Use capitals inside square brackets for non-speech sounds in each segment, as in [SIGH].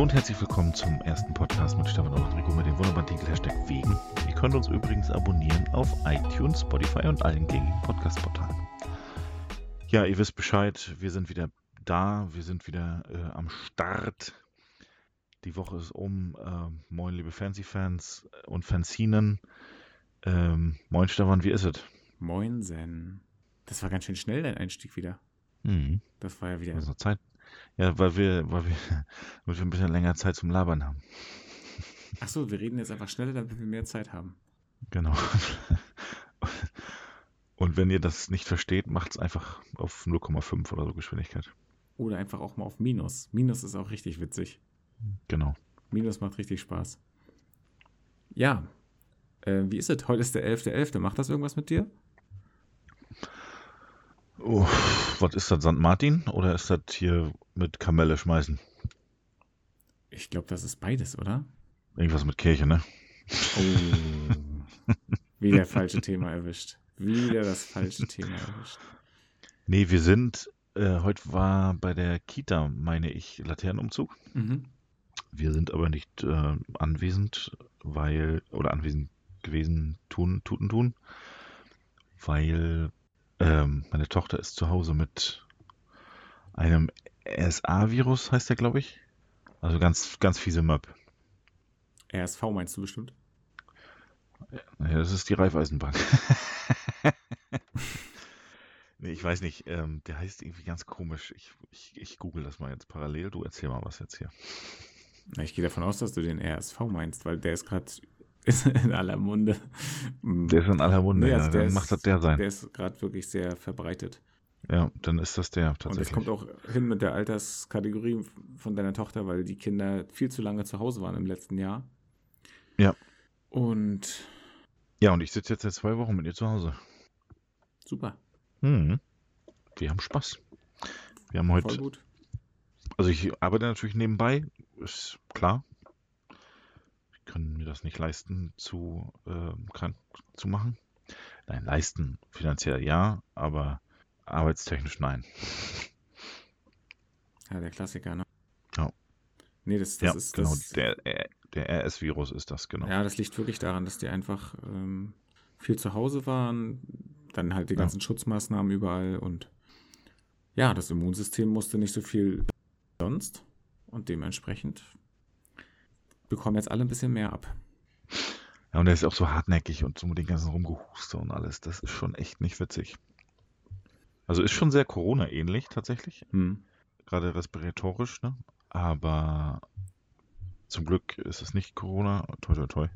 Hallo und herzlich willkommen zum ersten Podcast mit Stefan und Rico mit dem wunderbaren Titel Hashtag Wegen. Ihr könnt uns übrigens abonnieren auf iTunes, Spotify und allen gängigen Podcast-Portalen. Ja, ihr wisst Bescheid, wir sind wieder da, wir sind wieder äh, am Start. Die Woche ist um. Äh, moin, liebe Fancy-Fans und Fanzinen. Ähm, moin, Stefan, wie ist es? Moinsen. Das war ganz schön schnell, dein Einstieg wieder. Mhm. Das war ja wieder. Also Zeit. Ja, weil wir, weil wir, [LAUGHS] damit wir ein bisschen länger Zeit zum Labern haben. Ach so, wir reden jetzt einfach schneller, damit wir mehr Zeit haben. Genau. [LAUGHS] Und wenn ihr das nicht versteht, macht es einfach auf 0,5 oder so Geschwindigkeit. Oder einfach auch mal auf Minus. Minus ist auch richtig witzig. Genau. Minus macht richtig Spaß. Ja. Äh, wie ist es? Heute ist der 11.11. Macht das irgendwas mit dir? Oh, was ist das, St. Martin? Oder ist das hier mit Kamelle schmeißen? Ich glaube, das ist beides, oder? Irgendwas mit Kirche, ne? Oh. Wieder falsche Thema erwischt. Wieder das falsche Thema erwischt. Nee, wir sind, äh, heute war bei der Kita, meine ich, Laternenumzug. Mhm. Wir sind aber nicht äh, anwesend, weil, oder anwesend gewesen, tun, tuten tun, weil ähm, meine Tochter ist zu Hause mit einem RSA-Virus, heißt der, glaube ich. Also ganz, ganz fiese Möb. RSV meinst du bestimmt? Ja, das ist die Raiffeisenbank. [LAUGHS] nee, ich weiß nicht. Ähm, der heißt irgendwie ganz komisch. Ich, ich, ich google das mal jetzt parallel. Du erzähl mal was jetzt hier. Na, ich gehe davon aus, dass du den RSV meinst, weil der ist gerade [LAUGHS] in aller Munde. Der ist in aller Munde, Nee, ja. also der Dann macht das der sein. Der ist gerade wirklich sehr verbreitet. Ja, dann ist das der Und das tatsächlich. kommt auch hin mit der Alterskategorie von deiner Tochter, weil die Kinder viel zu lange zu Hause waren im letzten Jahr. Ja. Und Ja, und ich sitze jetzt seit zwei Wochen mit ihr zu Hause. super, Hm. Wir haben Spaß. Wir haben heute voll gut. Also ich arbeite natürlich nebenbei, ist klar. Ich kann mir das nicht leisten, zu ähm, krank zu machen. Nein, leisten finanziell ja, aber arbeitstechnisch nein. Ja, der Klassiker, ne? Ja. Nee, das, das ja, ist genau. das. Der, äh, der RS-Virus ist das, genau. Ja, das liegt wirklich daran, dass die einfach ähm, viel zu Hause waren, dann halt die Ja. ganzen Schutzmaßnahmen überall und ja, das Immunsystem musste nicht so viel sonst und dementsprechend bekommen jetzt alle ein bisschen mehr ab. Ja, und der ist auch so hartnäckig und so mit den ganzen Rumgehuste und alles. Das ist schon echt nicht witzig. Also ist schon sehr Corona-ähnlich tatsächlich. Hm. gerade respiratorisch, ne? Aber zum Glück ist es nicht Corona. Toi, toi, toi.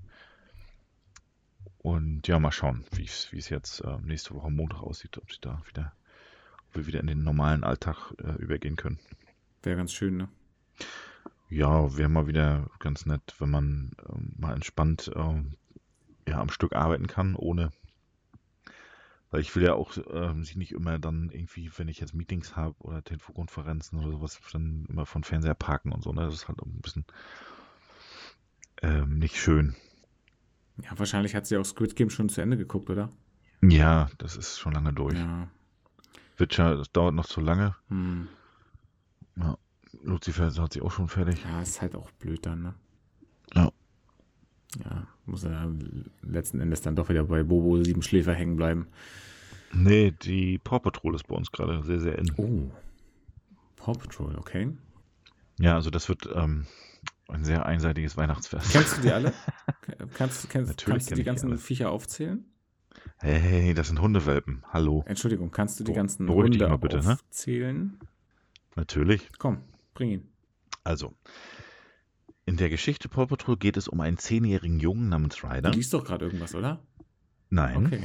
Und ja, mal schauen, wie es jetzt äh, nächste Woche Montag aussieht, ob sie da wieder, ob wir wieder in den normalen Alltag äh, übergehen können. Wäre ganz schön, ne? Ja, wäre mal wieder ganz nett, wenn man ähm, mal entspannt ähm, ja, am Stück arbeiten kann, ohne. Weil ich will ja auch ähm, sie nicht immer dann irgendwie, wenn ich jetzt Meetings habe oder Telefonkonferenzen oder sowas, dann immer von Fernseher parken und so. Ne? Das ist halt auch ein bisschen ähm, nicht schön. Ja, wahrscheinlich hat sie auch Squid Game schon zu Ende geguckt, oder? Ja, das ist schon lange durch. Ja. Witcher, das dauert noch zu lange. Hm. Lucifer hat sie auch schon fertig. Ja, ist halt auch blöd dann, ne? Ja. Ja, muss er letzten Endes dann doch wieder bei Bobo Siebenschläfer hängen bleiben. Nee, die Paw Patrol ist bei uns gerade sehr, sehr in. Oh. Paw Patrol, okay. Ja, also das wird ähm, ein sehr einseitiges Weihnachtsfest. Kennst du die alle? [LAUGHS] kannst, kennst, Natürlich kannst du die die ganzen alle. Viecher aufzählen? Hey, das sind Hundewelpen. Hallo. Entschuldigung, kannst du die Beru- ganzen dich Hunde mal bitte, ne? aufzählen? Natürlich. Komm, bring ihn. Also, in der Geschichte Paw Patrol geht es um einen zehnjährigen Jungen namens Du Ryder. liest doch gerade irgendwas, oder? Nein, Okay.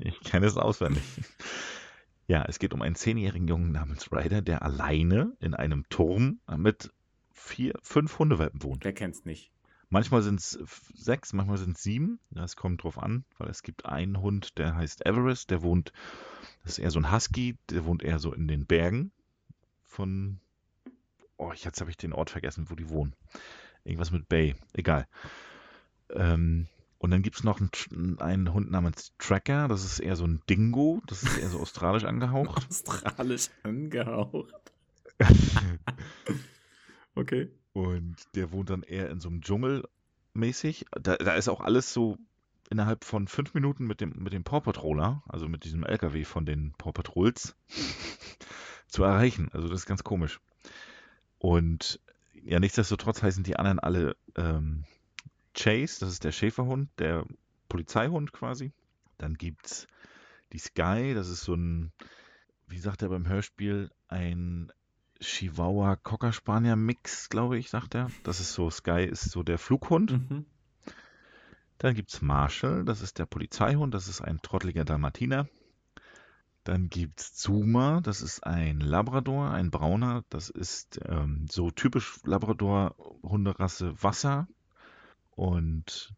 ich kenne es auswendig. Ja, es geht um einen zehnjährigen Jungen namens Ryder, der alleine in einem Turm mit vier, fünf Hundewelpen wohnt. Wer kennt's nicht? Manchmal sind es sechs, manchmal sind es sieben. Das kommt drauf an, weil es gibt einen Hund, der heißt Everest, der wohnt, das ist eher so ein Husky, der wohnt eher so in den Bergen von, oh, jetzt habe ich den Ort vergessen, wo die wohnen. Irgendwas mit Bay, egal. Ähm, und dann gibt es noch einen, einen Hund namens Tracker, das ist eher so ein Dingo, das ist eher so australisch angehaucht. [LAUGHS] Australisch angehaucht. [LAUGHS] Okay. Und der wohnt dann eher in so einem Dschungel mäßig. Da, da ist auch alles so innerhalb von fünf Minuten mit dem, mit dem Paw Patroller, also mit diesem LKW von den Paw Patrols, [LAUGHS] zu erreichen. Also das ist ganz komisch. Und ja, nichtsdestotrotz heißen die anderen alle ähm, Chase, das ist der Schäferhund, der Polizeihund quasi. Dann gibt es die Sky, das ist so ein, wie sagt er beim Hörspiel, ein Chihuahua Cocker Spanier Mix, glaube ich, sagt er. Das ist so, Sky ist so der Flughund. Mhm. Dann gibt es Marshall, das ist der Polizeihund, das ist ein trotteliger Dalmatiner. Dann gibt es Zuma, das ist ein Labrador, ein brauner, das ist ähm, so typisch Labrador-Hunderasse Wasser. Und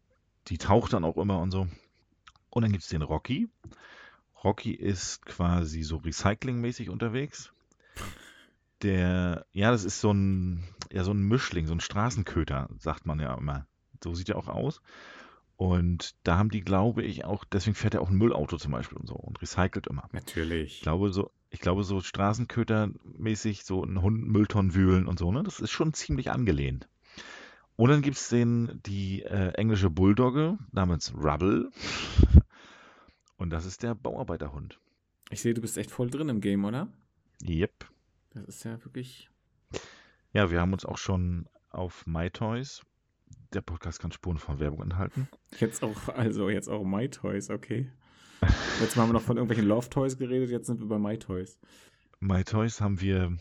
die taucht dann auch immer und so. Und dann gibt es den Rocky. Rocky ist quasi so recyclingmäßig unterwegs. Der, ja, das ist so ein, ja, so ein Mischling, so ein Straßenköter, sagt man ja immer. So sieht er auch aus. Und da haben die, glaube ich, auch, deswegen fährt er auch ein Müllauto zum Beispiel und so und recycelt immer. Ich Natürlich. glaube, so, ich glaube, so Straßenköter-mäßig, so ein Hund Mülltonnen wühlen und so, ne? Das ist schon ziemlich angelehnt. Und dann gibt es den, die äh, englische Bulldogge namens Rubble. Und das ist der Bauarbeiterhund. Ich sehe, du bist echt voll drin im Game, oder? Yep. Das ist ja wirklich. Ja, wir haben uns auch schon auf MyToys. Der Podcast kann Spuren von Werbung enthalten. Jetzt auch, also jetzt auch My Toys, okay. Mal haben wir noch von irgendwelchen Love Toys geredet, jetzt sind wir bei My Toys. MyToys haben wir,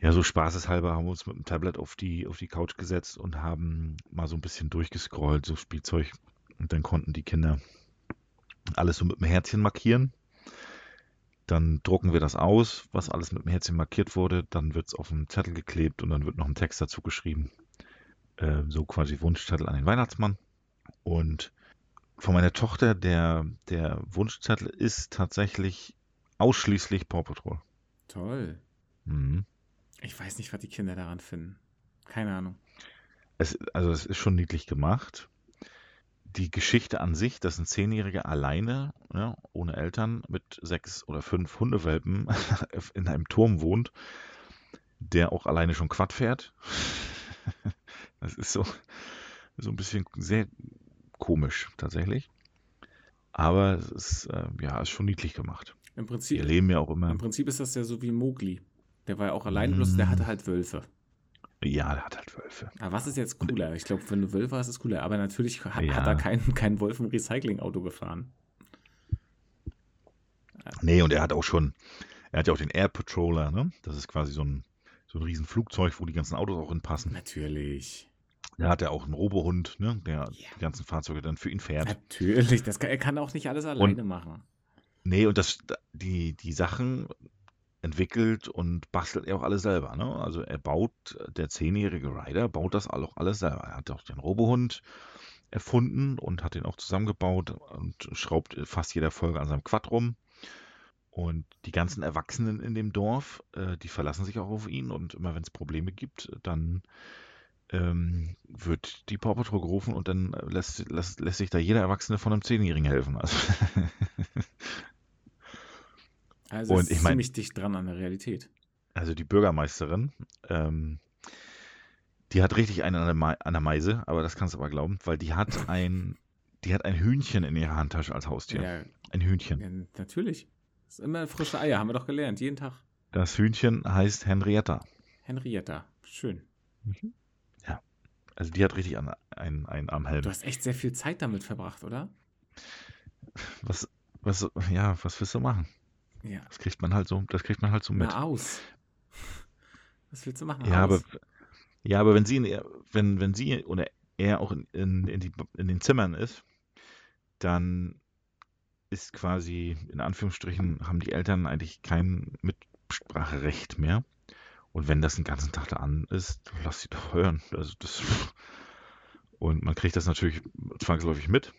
ja, so spaßeshalber haben wir uns mit dem Tablet auf die, auf die Couch gesetzt und haben mal so ein bisschen durchgescrollt, so Spielzeug. Und dann konnten die Kinder alles so mit einem Herzchen markieren. Dann drucken wir das aus, was alles mit dem Herzchen markiert wurde. Dann wird es auf einen Zettel geklebt und dann wird noch ein Text dazu geschrieben. Äh, so quasi Wunschzettel an den Weihnachtsmann. Und von meiner Tochter, der, der Wunschzettel ist tatsächlich ausschließlich Paw Patrol. Toll. Mhm. Ich weiß nicht, was die Kinder daran finden. Keine Ahnung. Es, also es ist schon niedlich gemacht. Die Geschichte an sich, dass ein Zehnjähriger alleine, ja, ohne Eltern, mit sechs oder fünf Hundewelpen [LAUGHS] in einem Turm wohnt, der auch alleine schon Quad fährt. [LAUGHS] Das ist so, so ein bisschen sehr komisch tatsächlich. Aber es ist, äh, ja, ist schon niedlich gemacht. Im Prinzip, erleben ja auch immer. im Prinzip ist das ja so wie Mowgli. Der war ja auch allein, bloß der Mm. hatte halt Wölfe. Ja, der hat halt Wölfe. Aber was ist jetzt cooler? Ich glaube, wenn du Wölfe hast, ist es cooler. Aber natürlich hat, Ja. hat da kein, kein Wolf im Recyclingauto gefahren. Nee, und er hat auch schon, er hat ja auch den Air Patroller, ne? Das ist quasi so ein, so ein riesen Flugzeug, wo die ganzen Autos auch hinpassen. Natürlich. Da hat er auch einen Robohund, ne? Der Ja. die ganzen Fahrzeuge dann für ihn fährt. Natürlich. Das kann, er kann auch nicht alles alleine machen. Nee, und das, die, die Sachen entwickelt und bastelt er auch alles selber. Ne? Also er baut, der zehnjährige Ryder baut das auch alles selber. Er hat auch den Robohund erfunden und hat den auch zusammengebaut und schraubt fast jeder Folge an seinem Quad rum. Und die ganzen Erwachsenen in dem Dorf, äh, die verlassen sich auch auf ihn und immer wenn es Probleme gibt, dann ähm, wird die Paw Patrol gerufen und dann lässt, lässt, lässt sich da jeder Erwachsene von einem Zehnjährigen helfen. Also [LAUGHS] Also Und es ist ich mein- ziemlich dicht dran an der Realität. also die Bürgermeisterin, ähm, die hat richtig einen an der, Meise, aber das kannst du aber glauben, weil die hat ein, die hat ein Hühnchen in ihrer Handtasche als Haustier. Ja, Ein Hühnchen. ja, natürlich. Das ist immer frische Eier, haben wir doch gelernt, jeden Tag. Das Hühnchen heißt Henrietta. Henrietta, schön. Also die hat richtig an, ein, ein Armhelm. Du hast echt sehr viel Zeit damit verbracht, oder? Was, was, ja, was willst du machen? Ja. Das kriegt man halt so, das kriegt man halt so mit. Na, aus. [LAUGHS] Was willst du machen? Ja, aber, aus. ja, aber wenn sie, in, wenn, wenn sie oder er auch in, in, in, die, in den Zimmern ist, dann ist quasi, in Anführungsstrichen, haben die Eltern eigentlich kein Mitspracherecht mehr. Und wenn das den ganzen Tag da an ist, lass sie doch hören. Also das, und man kriegt das natürlich zwangsläufig mit,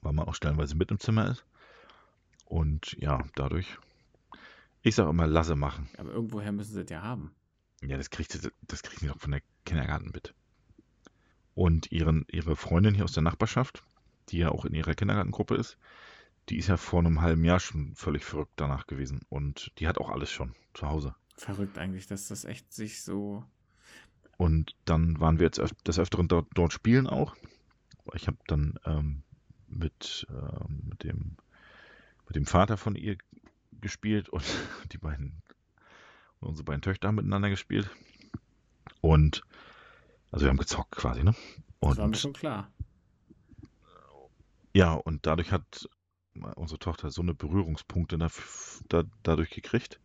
weil man auch stellenweise mit im Zimmer ist. Und ja, dadurch, ich sage immer, lasse machen. aber irgendwoher müssen sie es ja haben. Ja, das kriegt sie, das kriegt sie doch von der Kindergarten mit. Und ihren, ihre Freundin hier aus der Nachbarschaft, die ja auch in ihrer Kindergartengruppe ist, die ist ja vor einem halben Jahr schon völlig verrückt danach gewesen. Und die hat auch alles schon zu Hause. Verrückt eigentlich, dass das echt sich so. Und dann waren wir jetzt öf des Öfteren dort, dort spielen auch. Ich habe dann ähm, mit, ähm, mit, dem, mit dem Vater von ihr gespielt und [LAUGHS] die beiden, unsere beiden Töchter haben miteinander gespielt. Und also wir haben gezockt quasi, ne? Und, das war mir schon klar. Ja, und dadurch hat unsere Tochter so eine Berührungspunkte da, da, dadurch gekriegt,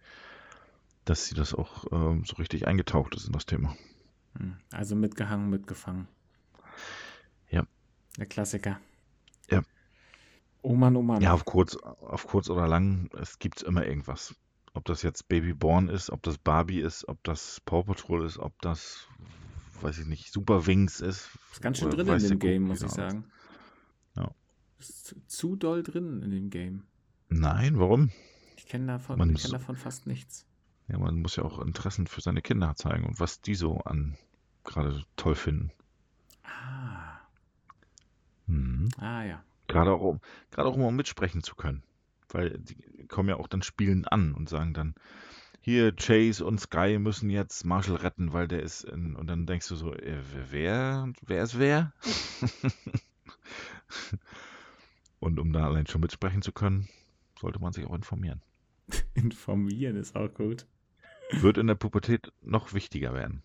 dass sie das auch ähm, so richtig eingetaucht ist in das Thema. Hm, also mitgehangen, mitgefangen. Ja. Der Klassiker. Ja. Oh Mann, oh Mann. Ja, auf kurz, auf kurz oder lang, es gibt immer irgendwas. Ob das jetzt Babyborn ist, ob das Barbie ist, ob das Paw Patrol ist, ob das, weiß ich nicht, Super Wings ist. Ist ganz schön drin in dem Game, muss ich sagen. Ja. Ist zu doll drin in dem Game. Nein, warum? Ich kenne davon, Man kenn davon fast nichts. Ja, man muss ja auch Interessen für seine Kinder zeigen und was die so an gerade toll finden. Ah, Mhm. ah ja. Gerade auch, um, gerade auch um mitsprechen zu können. Weil die kommen ja auch dann spielen an und sagen dann, hier, Chase und Sky müssen jetzt Marshall retten, weil der ist in, und dann denkst du so, äh, wer, wer ist wer? [LAUGHS] und um da allein schon mitsprechen zu können, sollte man sich auch informieren. [LAUGHS] Informieren ist auch gut. Wird in der Pubertät noch wichtiger werden.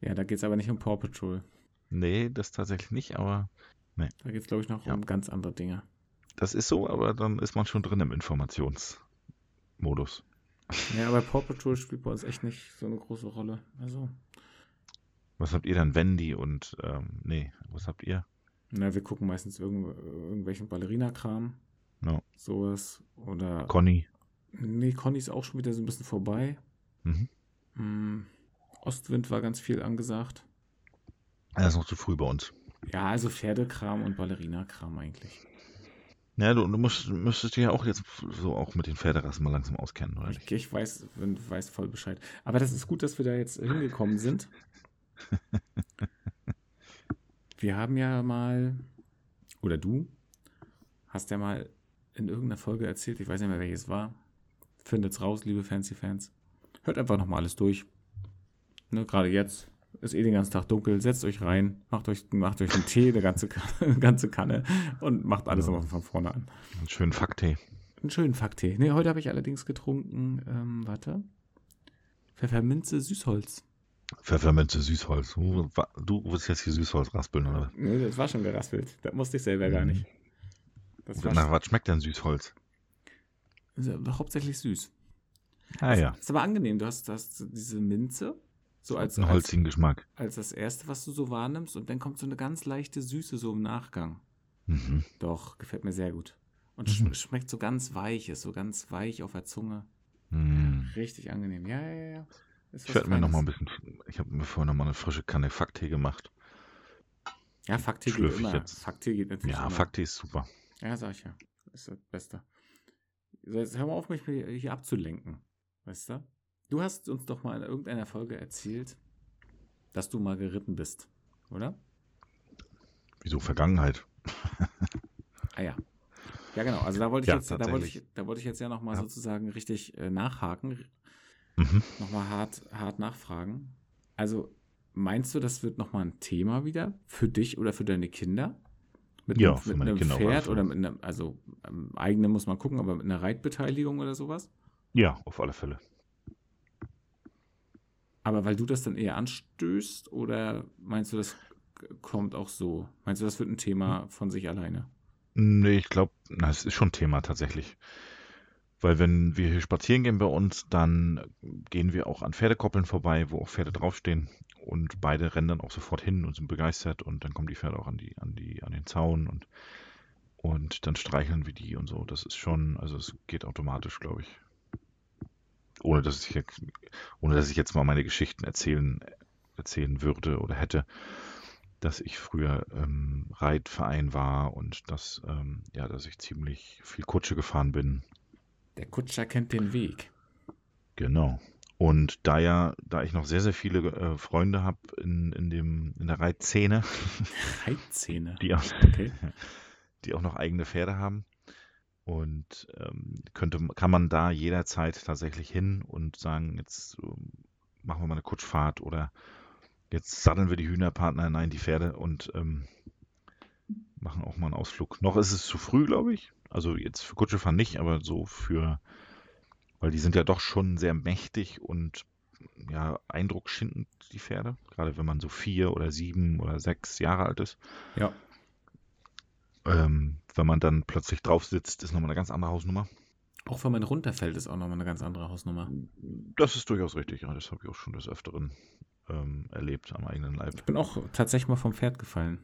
Ja, da geht es aber nicht um Paw Patrol. Nee, das tatsächlich nicht, aber Da geht es, glaube ich, noch Ja. um ganz andere Dinge. das ist so, aber dann ist man schon drin im Informationsmodus. Ja, aber Paw Patrol spielt bei uns echt nicht so eine große Rolle. Also, Was habt ihr dann, Wendy und, ähm, nee, was habt ihr? na, wir gucken meistens irgendw irgendwelchen Ballerina-Kram. Ja. Sowas. Oder. Conny. nee, Conny ist auch schon wieder so ein bisschen vorbei. Mhm. Hm, Ostwind war ganz viel angesagt. Er ist noch zu früh bei uns. Ja, also Pferdekram und Ballerina-Kram eigentlich. Ja, du, du musst, müsstest dich ja auch jetzt so auch mit den Pferderassen mal langsam auskennen, oder Ich, ich weiß, weiß voll Bescheid. Aber das ist gut, dass wir da jetzt hingekommen sind. [LAUGHS] Wir haben ja mal, oder du, hast ja mal in irgendeiner Folge erzählt, ich weiß nicht mehr, welches war. Findet's raus, liebe Fancy-Fans. Hört einfach nochmal alles durch. Ne, Gerade jetzt ist eh den ganzen Tag dunkel. Setzt euch rein, macht euch, macht euch einen Tee, eine ganze, [LAUGHS] Kanne- ganze Kanne und macht alles Ja. nochmal von vorne an. Einen schönen Fakttee. Einen schönen Fakttee. Nee, heute habe ich allerdings getrunken, ähm, warte. Pfefferminze Süßholz. Pfefferminze, Süßholz. Du, willst jetzt hier Süßholz raspeln, oder? Nee, das war schon geraspelt. Das musste ich selber gar Mhm. nicht. Das war Nach was schmeckt denn Süßholz? hauptsächlich süß. Ah ja, Ist aber angenehm. Du hast, du hast diese Minze, so als, einen als, holzigen Geschmack. als das erste, was du so wahrnimmst. Und dann kommt so eine ganz leichte Süße so im Nachgang. Mhm. Doch, gefällt mir sehr gut. Und Mhm. sch schmeckt so ganz weich, ist so ganz weich auf der Zunge. Mhm. Richtig angenehm. Ja, ja, ja, Ich werde mir noch mal ein bisschen, ich habe mir vorhin noch mal eine frische Kanne Fakttee gemacht. Ja, Fakttee geht immer. jetzt. Fakttee geht natürlich Ja. Fakttee ist super. Ja, sag ich ja. Ist das Beste. So, jetzt hör mal auf, mich hier abzulenken. Weißt du? Du hast uns doch mal in irgendeiner Folge erzählt, dass du mal geritten bist, oder? Wieso Vergangenheit? Ah ja. Ja, genau. Also da wollte ich Ja, jetzt, da wollte ich, da wollte ich jetzt ja nochmal Ja. sozusagen richtig äh, nachhaken, Mhm. nochmal hart, hart nachfragen. Also, meinst du, das wird nochmal ein Thema wieder für dich oder für deine Kinder? Mit Ja, mit meine einem Kinder Pferd oder mit einem, also ähm, eigene muss man gucken, aber mit einer Reitbeteiligung oder sowas? Ja, auf alle Fälle. Aber weil du das dann eher anstößt oder meinst du, das kommt auch so? Meinst du, das wird ein Thema von sich alleine? Nee, ich glaube, es ist schon Thema tatsächlich. Weil wenn wir hier spazieren gehen bei uns, dann gehen wir auch an Pferdekoppeln vorbei, wo auch Pferde draufstehen. Und beide rennen dann auch sofort hin und sind begeistert. Und dann kommen die Pferde auch an die, an die, an den Zaun und, und dann streicheln wir die und so. Das ist schon, also es geht automatisch, glaube ich. Ohne dass ich jetzt, ohne dass ich jetzt mal meine Geschichten erzählen, erzählen würde oder hätte, dass ich früher ähm, Reitverein war und dass, ähm, ja, dass ich ziemlich viel Kutsche gefahren bin. Der Kutscher kennt den Weg. Genau. Und da ja, da ich noch sehr, sehr viele äh, Freunde habe in, in dem, in der Reitszene, [LAUGHS] Reitzähne. die auch, Okay. [LAUGHS] die auch noch eigene Pferde haben, Und ähm, könnte, kann man da jederzeit tatsächlich hin und sagen, jetzt ähm, machen wir mal eine Kutschfahrt oder jetzt satteln wir die Hühnerpartner, nein, die Pferde und ähm, machen auch mal einen Ausflug. Noch ist es zu früh, glaube ich. Also jetzt für Kutschefahren nicht, aber so für, weil die sind ja doch schon sehr mächtig und ja, eindruckschindend, die Pferde. Gerade wenn man so vier oder sieben oder sechs Jahre alt ist. Ja. Ähm, wenn man dann plötzlich drauf sitzt, ist nochmal eine ganz andere Hausnummer. Auch wenn man runterfällt, ist auch nochmal eine ganz andere Hausnummer. Das ist durchaus richtig, ja. Das habe ich auch schon des Öfteren ähm, erlebt am eigenen Leib. Ich bin auch tatsächlich mal vom Pferd gefallen.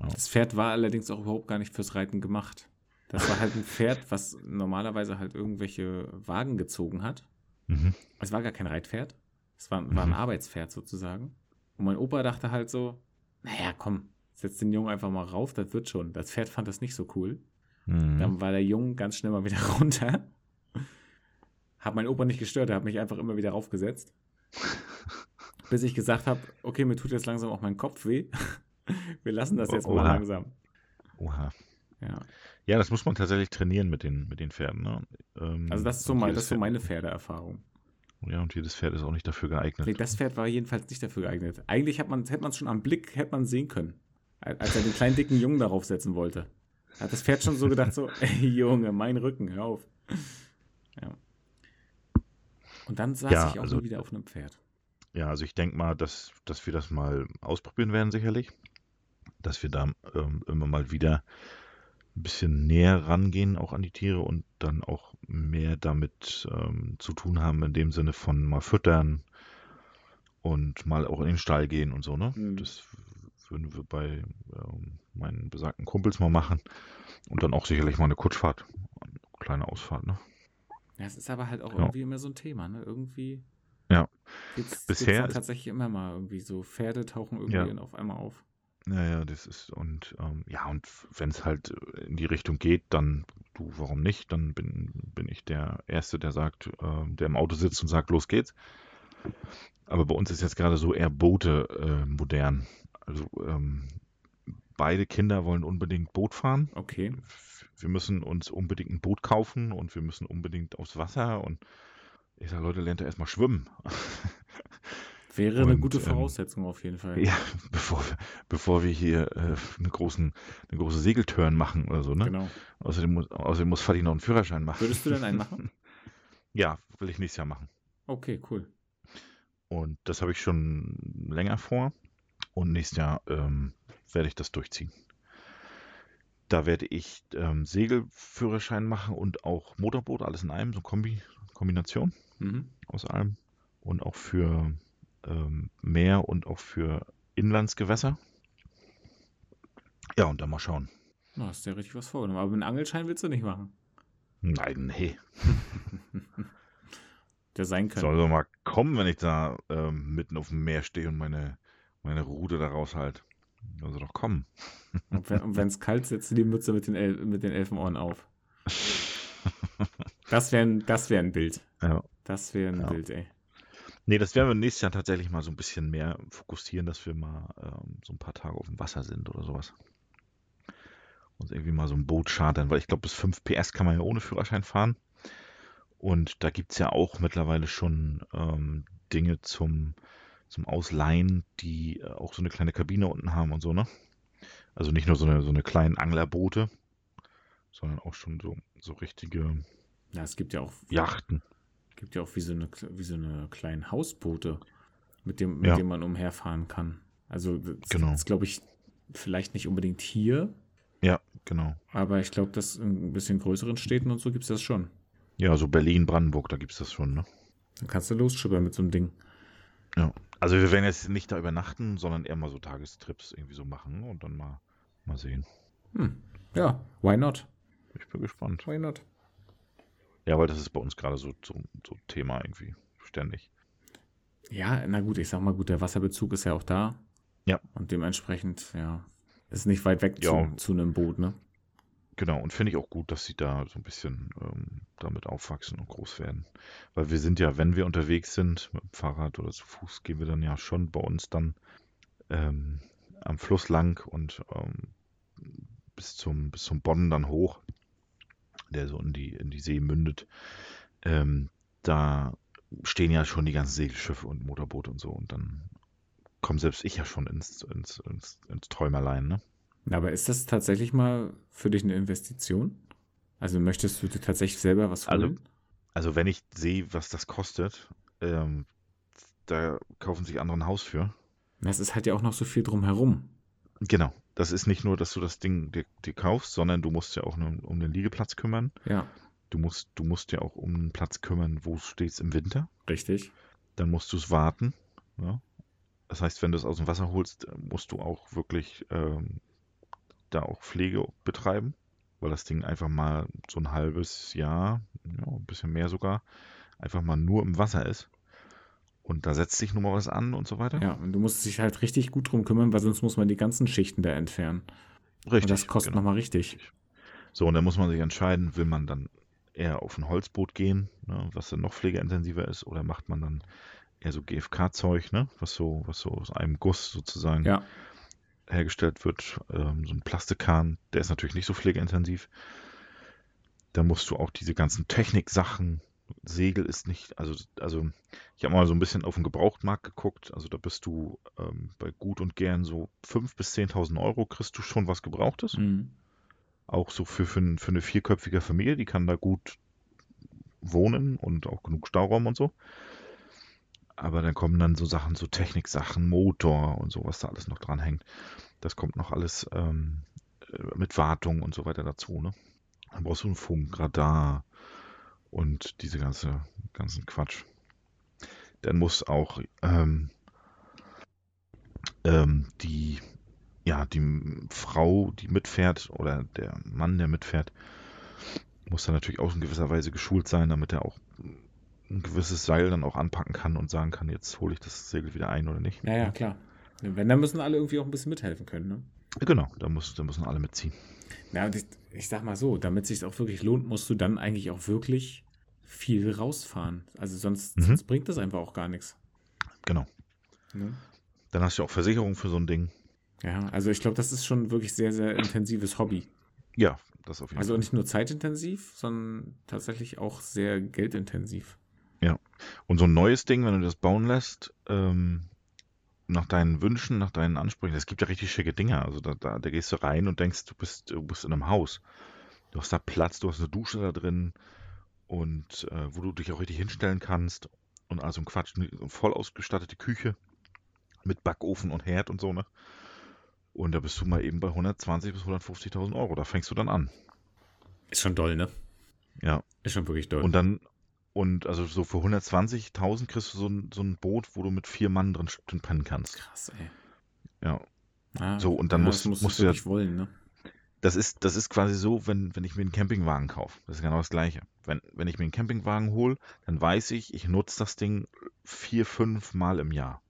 Ja. Das Pferd war allerdings auch überhaupt gar nicht fürs Reiten gemacht. Das war halt ein [LAUGHS] Pferd, was normalerweise halt irgendwelche Wagen gezogen hat. Mhm. Es war gar kein Reitpferd. Es war, war ein Mhm. Arbeitspferd sozusagen. Und mein Opa dachte halt so, naja, komm, setz den Jungen einfach mal rauf, das wird schon. Das Pferd fand das nicht so cool. Mhm. Dann war der Junge ganz schnell mal [LAUGHS] wieder runter. Hab meinen Opa nicht gestört, er hat mich einfach immer wieder raufgesetzt. [LAUGHS] Bis ich gesagt habe, okay, mir tut jetzt langsam auch mein Kopf weh. [LAUGHS] Wir lassen das jetzt mal Oha. langsam. Oha. Ja. Ja, das muss man tatsächlich trainieren mit den, mit den Pferden. Ne? Ähm, Also das ist so, mein, das ist so meine Pferdeerfahrung. Ja, und jedes Pferd ist auch nicht dafür geeignet. Nee, Das Pferd war jedenfalls nicht dafür geeignet. Eigentlich hat man, hätte man es schon am Blick hätte man sehen können, als er den kleinen dicken Jungen darauf setzen wollte. Hat das Pferd schon so gedacht, so, [LAUGHS] ey Junge, mein Rücken, hör auf. Ja. Und dann saß Ja, ich auch also- wieder auf einem Pferd. Ja, also ich denke mal, dass, dass wir das mal ausprobieren werden, sicherlich. Dass wir da ähm, immer mal wieder ein bisschen näher rangehen, auch an die Tiere und dann auch mehr damit ähm, zu tun haben, in dem Sinne von mal füttern und mal auch in den Stall gehen und so, ne? Mhm. Das würden wir bei ähm, meinen besagten Kumpels mal machen. Und dann auch sicherlich mal eine Kutschfahrt, eine kleine Ausfahrt, ne? Ja, es ist aber halt auch Ja. irgendwie immer so ein Thema, ne? Irgendwie Ja. gibt's, Bisher gibt's tatsächlich immer mal irgendwie so Pferde tauchen irgendwie Ja. auf einmal auf. Ja, ja, das ist und ähm, ja, und wenn es halt in die Richtung geht, dann du, warum nicht? Dann bin, bin ich der Erste, der sagt, ähm, der im Auto sitzt und sagt, los geht's. Aber bei uns ist jetzt gerade so eher Boote äh, modern. Also ähm, beide Kinder wollen unbedingt Boot fahren. Okay. Wir müssen uns unbedingt ein Boot kaufen und wir müssen unbedingt aufs Wasser und ich sage, Leute, lernt ihr erstmal schwimmen. [LAUGHS] Wäre eine Und, gute ähm, Voraussetzung auf jeden Fall. Ja, [LAUGHS] bevor wir, bevor wir hier äh, einen großen, eine große Segeltörn machen oder so, ne? Genau. Außerdem muss, außerdem muss Fadi noch einen Führerschein machen. Würdest du denn einen machen? [LAUGHS] Ja, will ich nächstes Jahr machen. Okay, cool. Und das habe ich schon länger vor. Und nächstes Jahr ähm, werde ich das durchziehen. Da werde ich ähm, Segelführerschein machen und auch Motorboot, alles in einem, so Kombi, Kombination Mhm. aus allem. Und auch für ähm, Meer und auch für Inlandsgewässer. Ja, und dann mal schauen. Na, hast du ja richtig was vorgenommen. Aber einen Angelschein willst du nicht machen. Nein, nee. [LAUGHS] Der sein könnte. Soll doch mal kommen, wenn ich da ähm, mitten auf dem Meer stehe und meine, meine Rute da raushalte. Soll sie doch kommen. Und wenn es kalt ist, setzt du die Mütze mit den, El mit den Elfenohren auf. [LAUGHS] Das wäre ein, das wär ein Bild. Ja. Das wäre ein Ja. Bild, ey. Nee, das werden wir nächstes Jahr tatsächlich mal so ein bisschen mehr fokussieren, dass wir mal ähm, so ein paar Tage auf dem Wasser sind oder sowas. Uns irgendwie mal so ein Boot chartern, weil ich glaube, bis 5 PS kann man ja ohne Führerschein fahren. Und da gibt es ja auch mittlerweile schon ähm, Dinge zum, zum Ausleihen, die äh, auch so eine kleine Kabine unten haben und so, ne? Also nicht nur so eine, so eine kleinen Anglerboote, sondern auch schon so, so richtige Ja, es gibt ja auch, Yachten. gibt ja auch wie so eine, wie so eine kleinen Hausboote, mit dem, mit Ja. dem man umherfahren kann. Also, das Genau. ist, glaube ich, vielleicht nicht unbedingt hier, Ja, genau. aber ich glaube, dass in ein bisschen größeren Städten und so gibt es das schon. Ja, so Berlin, Brandenburg, da gibt es das schon, ne? Dann kannst du losschippern mit so einem Ding. Ja. Also wir werden jetzt nicht da übernachten, sondern eher mal so Tagestrips irgendwie so machen und dann mal, mal sehen. Hm. Ja, why not? Ich bin gespannt. Why not? Ja, weil das ist bei uns gerade so, so, so Thema irgendwie. Ständig. Ja, na gut, ich sag mal gut, der Wasserbezug ist ja auch da. Ja. Und dementsprechend, ja, ist nicht weit weg Ja. zu, zu einem Boot, ne? Genau, und finde ich auch gut, dass sie da so ein bisschen ähm, damit aufwachsen und groß werden. Weil wir sind ja, wenn wir unterwegs sind, mit dem Fahrrad oder zu Fuß, gehen wir dann ja schon bei uns dann ähm, am Fluss lang und ähm, bis zum, bis zum Bonn dann hoch. der so in die, in die See mündet, ähm, da stehen ja schon die ganzen Segelschiffe und Motorboote und so. Und dann komme selbst ich ja schon ins, ins, ins, ins Träumerlein, ne? Aber ist das tatsächlich mal für dich eine Investition? Also möchtest du dir tatsächlich selber was Also, holen? also wenn ich sehe, was das kostet, ähm, da kaufen sich andere ein Haus für. Es ist halt ja auch noch so viel drumherum. Genau. Das ist nicht nur, dass du das Ding dir, dir kaufst, sondern du musst ja auch um, um den Liegeplatz kümmern. Ja, Du musst, du musst ja auch um einen Platz kümmern, wo steht es im Winter. richtig. Dann musst du es warten. Ja? Das heißt, wenn du es aus dem Wasser holst, musst du auch wirklich ähm, da auch Pflege betreiben, weil das Ding einfach mal so ein halbes Jahr, ja, ein bisschen mehr sogar, einfach mal nur im Wasser ist. Und da setzt sich nun mal was an und so weiter. Ja, und du musst dich halt richtig gut drum kümmern, weil sonst muss man die ganzen Schichten da entfernen. Richtig. und das kostet genau. nochmal richtig. So, und dann muss man sich entscheiden, will man dann eher auf ein Holzboot gehen, ne, was dann noch pflegeintensiver ist, oder macht man dann eher so GFK-Zeug, ne, was so, was so aus einem Guss sozusagen Ja, hergestellt wird, ähm, so ein Plastikkahn, der ist natürlich nicht so pflegeintensiv. Da musst du auch diese ganzen Techniksachen, Segel ist nicht, also, also ich habe mal so ein bisschen auf den Gebrauchtmarkt geguckt, also da bist du ähm, bei gut und gern so 5.000 bis 10.000 Euro kriegst du schon was Gebrauchtes. mhm. Auch so für, für, für eine vierköpfige Familie, die kann da gut wohnen und auch genug Stauraum und so. Aber dann kommen dann so Sachen, so Techniksachen, Motor und so, was da alles noch dran hängt. Das kommt noch alles ähm, äh, mit Wartung und so weiter dazu. Ne? Dann brauchst du einen Funk, Radar und diese ganze, ganzen Quatsch. Dann muss auch ähm, ähm, die, ja, die Frau, die mitfährt oder der Mann, der mitfährt, muss dann natürlich auch in gewisser Weise geschult sein, damit er auch ein gewisses Seil dann auch anpacken kann und sagen kann, jetzt hole ich das Segel wieder ein oder nicht. ja, ja, klar. Wenn, dann müssen alle irgendwie auch ein bisschen mithelfen können, ne? Genau, da, muss, da müssen alle mitziehen. Ja, und ich, ich sag mal so, damit es sich auch wirklich lohnt, musst du dann eigentlich auch wirklich viel rausfahren. Also sonst, Mhm. sonst bringt das einfach auch gar nichts. Genau. Ne? Dann hast du auch Versicherung für so ein Ding. Ja, also ich glaube, das ist schon wirklich sehr, sehr intensives Hobby. Ja, das auf jeden Also Fall. nicht nur zeitintensiv, sondern tatsächlich auch sehr geldintensiv. Und so ein neues Ding, wenn du das bauen lässt, ähm, nach deinen Wünschen, nach deinen Ansprüchen, es gibt ja richtig schicke Dinge. Also da, da, da gehst du rein und denkst, du bist, du bist in einem Haus. Du hast da Platz, du hast eine Dusche da drin und äh, wo du dich auch richtig hinstellen kannst und also ein Quatsch, eine voll ausgestattete Küche mit Backofen und Herd und so, ne? Und da bist du mal eben bei 120 bis 150.000 Euro. Da fängst du dann an. Ist schon doll, ne? Ja. Ist schon wirklich doll. Und dann, und also so für 120.000 kriegst du so ein, so ein Boot, wo du mit vier Mann drin, pennen kannst. Krass, ey. Ja. Ah, So, und dann musst- das musst, musst du ja- wirklich wollen, ne? Das ist, das ist quasi so, wenn, wenn ich mir einen Campingwagen kaufe. Das ist genau das Gleiche. Wenn, wenn ich mir einen Campingwagen hole, dann weiß ich, ich nutze das Ding vier, fünf Mal im Jahr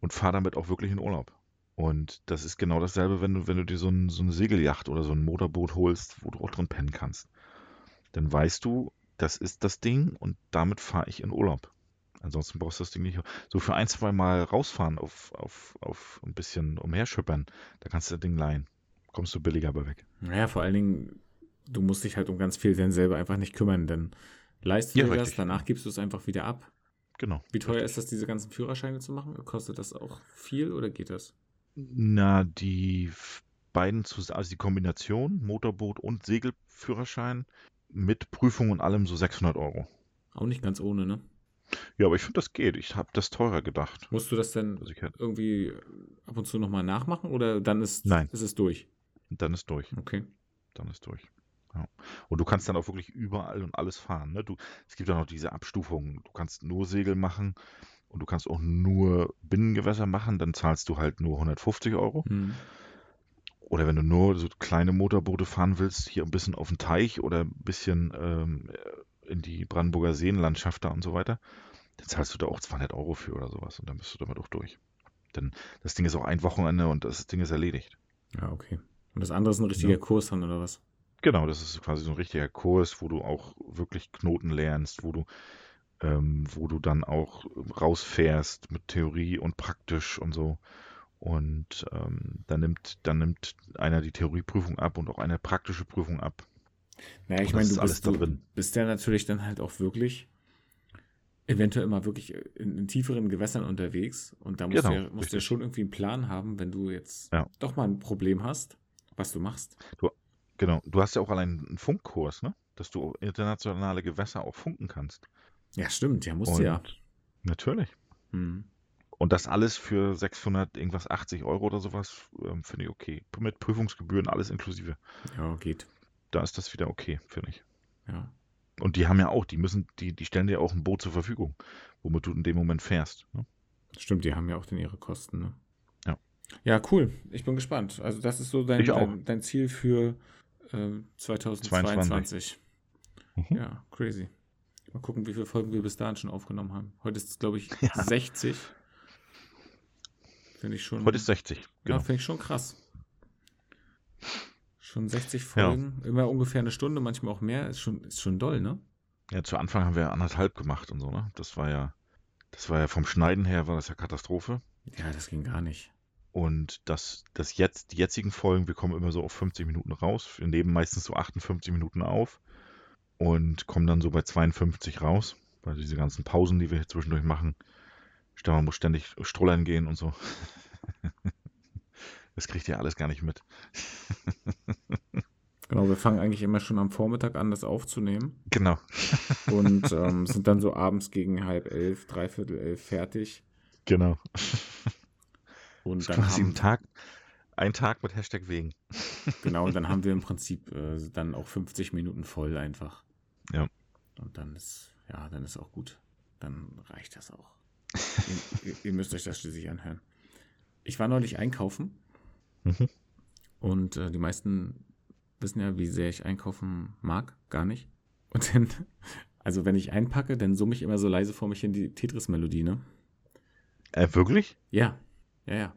und fahre damit auch wirklich in Urlaub. Und das ist genau dasselbe, wenn du, wenn du dir so, ein, so eine Segelyacht oder so ein Motorboot holst, wo du auch drin pennen kannst. Dann weißt du, das ist das Ding und damit fahre ich in Urlaub. Ansonsten brauchst du das Ding nicht. So für ein, zwei Mal rausfahren auf, auf, auf ein bisschen umherschippern, da kannst du das Ding leihen. Kommst du billiger bei weg. Naja, vor allen Dingen, du musst dich halt um ganz viel dann selber einfach nicht kümmern, denn leistest Ja, du das, richtig. danach gibst du es einfach wieder ab. Genau. Wie teuer ist das, diese ganzen Führerscheine zu machen? Kostet das auch viel oder geht das? Na, die beiden zusammen, also die Kombination Motorboot und Segelführerschein mit Prüfung und allem so 600 Euro. Auch nicht ganz ohne, ne? Ja, aber ich finde, das geht. Ich habe das teurer gedacht. Musst du das denn Also hätte, irgendwie ab und zu nochmal nachmachen oder dann ist, Nein. ist es durch? dann ist durch. Okay. Dann ist durch. Ja. Und du kannst dann auch wirklich überall und alles fahren. Ne? Du, es gibt ja noch diese Abstufungen. Du kannst nur Segel machen und du kannst auch nur Binnengewässer machen. Dann zahlst du halt nur 150 Euro. Hm. Oder wenn du nur so kleine Motorboote fahren willst, hier ein bisschen auf den Teich oder ein bisschen ähm, in die Brandenburger Seenlandschaft da und so weiter, dann zahlst du da auch 200 Euro für oder sowas und dann bist du damit auch durch. Denn das Ding ist auch ein Wochenende und das Ding ist erledigt. Ja, okay. Und das andere ist ein richtiger Ja. Kurs dann oder was? Genau, das ist quasi so ein richtiger Kurs, wo du auch wirklich Knoten lernst, wo du, ähm, wo du dann auch rausfährst mit Theorie und praktisch und so. Und ähm, dann nimmt, dann nimmt einer die Theorieprüfung ab und auch eine praktische Prüfung ab. Naja, ich meine, du bist, du bist ja natürlich dann halt auch wirklich eventuell mal wirklich in, in tieferen Gewässern unterwegs und da musst Genau, du ja, musst du ja schon irgendwie einen Plan haben, wenn du jetzt Ja. doch mal ein Problem hast, was du machst. Genau. Du hast ja auch allein einen Funkkurs, ne? Dass du internationale Gewässer auch funken kannst. Ja, stimmt, ja, musst Und du ja. Natürlich. Hm. Und das alles für 600, irgendwas 80 Euro oder sowas, ähm, finde ich okay. Mit Prüfungsgebühren, alles inklusive. Ja, geht. Da ist das wieder okay, finde ich. Ja. Und die haben ja auch, die müssen, die, die stellen dir auch ein Boot zur Verfügung, womit du in dem Moment fährst. Ne? Stimmt, die haben ja auch dann ihre Kosten, ne? Ja. Ja, cool. Ich bin gespannt. Also, das ist so dein, dein, dein Ziel für ähm, 2022. Mhm. Ja, crazy. Mal gucken, wie viele Folgen wir bis dahin schon aufgenommen haben. Heute ist es, glaube ich, [LAUGHS] Ja. 60. Finde ich schon. Heute ist 60. Ja, Genau. finde ich schon krass. Schon 60 Folgen, immer ungefähr eine Stunde, manchmal auch mehr. Ist schon, ist schon doll, ne? Ja, zu Anfang haben wir anderthalb gemacht und so, ne? Das war ja, das war ja vom Schneiden her war das ja Katastrophe. Ja, das ging gar nicht. Und das, das jetzt, die jetzigen Folgen, wir kommen immer so auf 50 Minuten raus. Wir nehmen meistens so 58 Minuten auf und kommen dann so bei 52 raus. Weil diese ganzen Pausen, die wir hier zwischendurch machen, Stefan muss ständig strollern gehen und so. [LAUGHS] Das kriegt ihr alles gar nicht mit. [LAUGHS] Genau, wir fangen eigentlich immer schon am Vormittag an, das aufzunehmen. Genau. [LAUGHS] Und ähm, sind dann so abends gegen halb elf, dreiviertel elf fertig. Genau. Und Das dann quasi haben, ein Tag, ein Tag mit Hashtag wegen. genau, und dann haben wir im Prinzip äh, dann auch 50 Minuten voll einfach. Ja. Und dann ist, ja, dann ist auch gut. Dann reicht das auch. Ihr, ihr, müsst euch das schließlich anhören. Ich war neulich einkaufen Mhm. und äh, die meisten wissen ja, wie sehr ich einkaufen mag, gar nicht. Und dann, also wenn ich einpacke, dann summe ich immer so leise vor mich hin die Tetris-Melodie, ne? Äh, wirklich? Ja, ja, ja.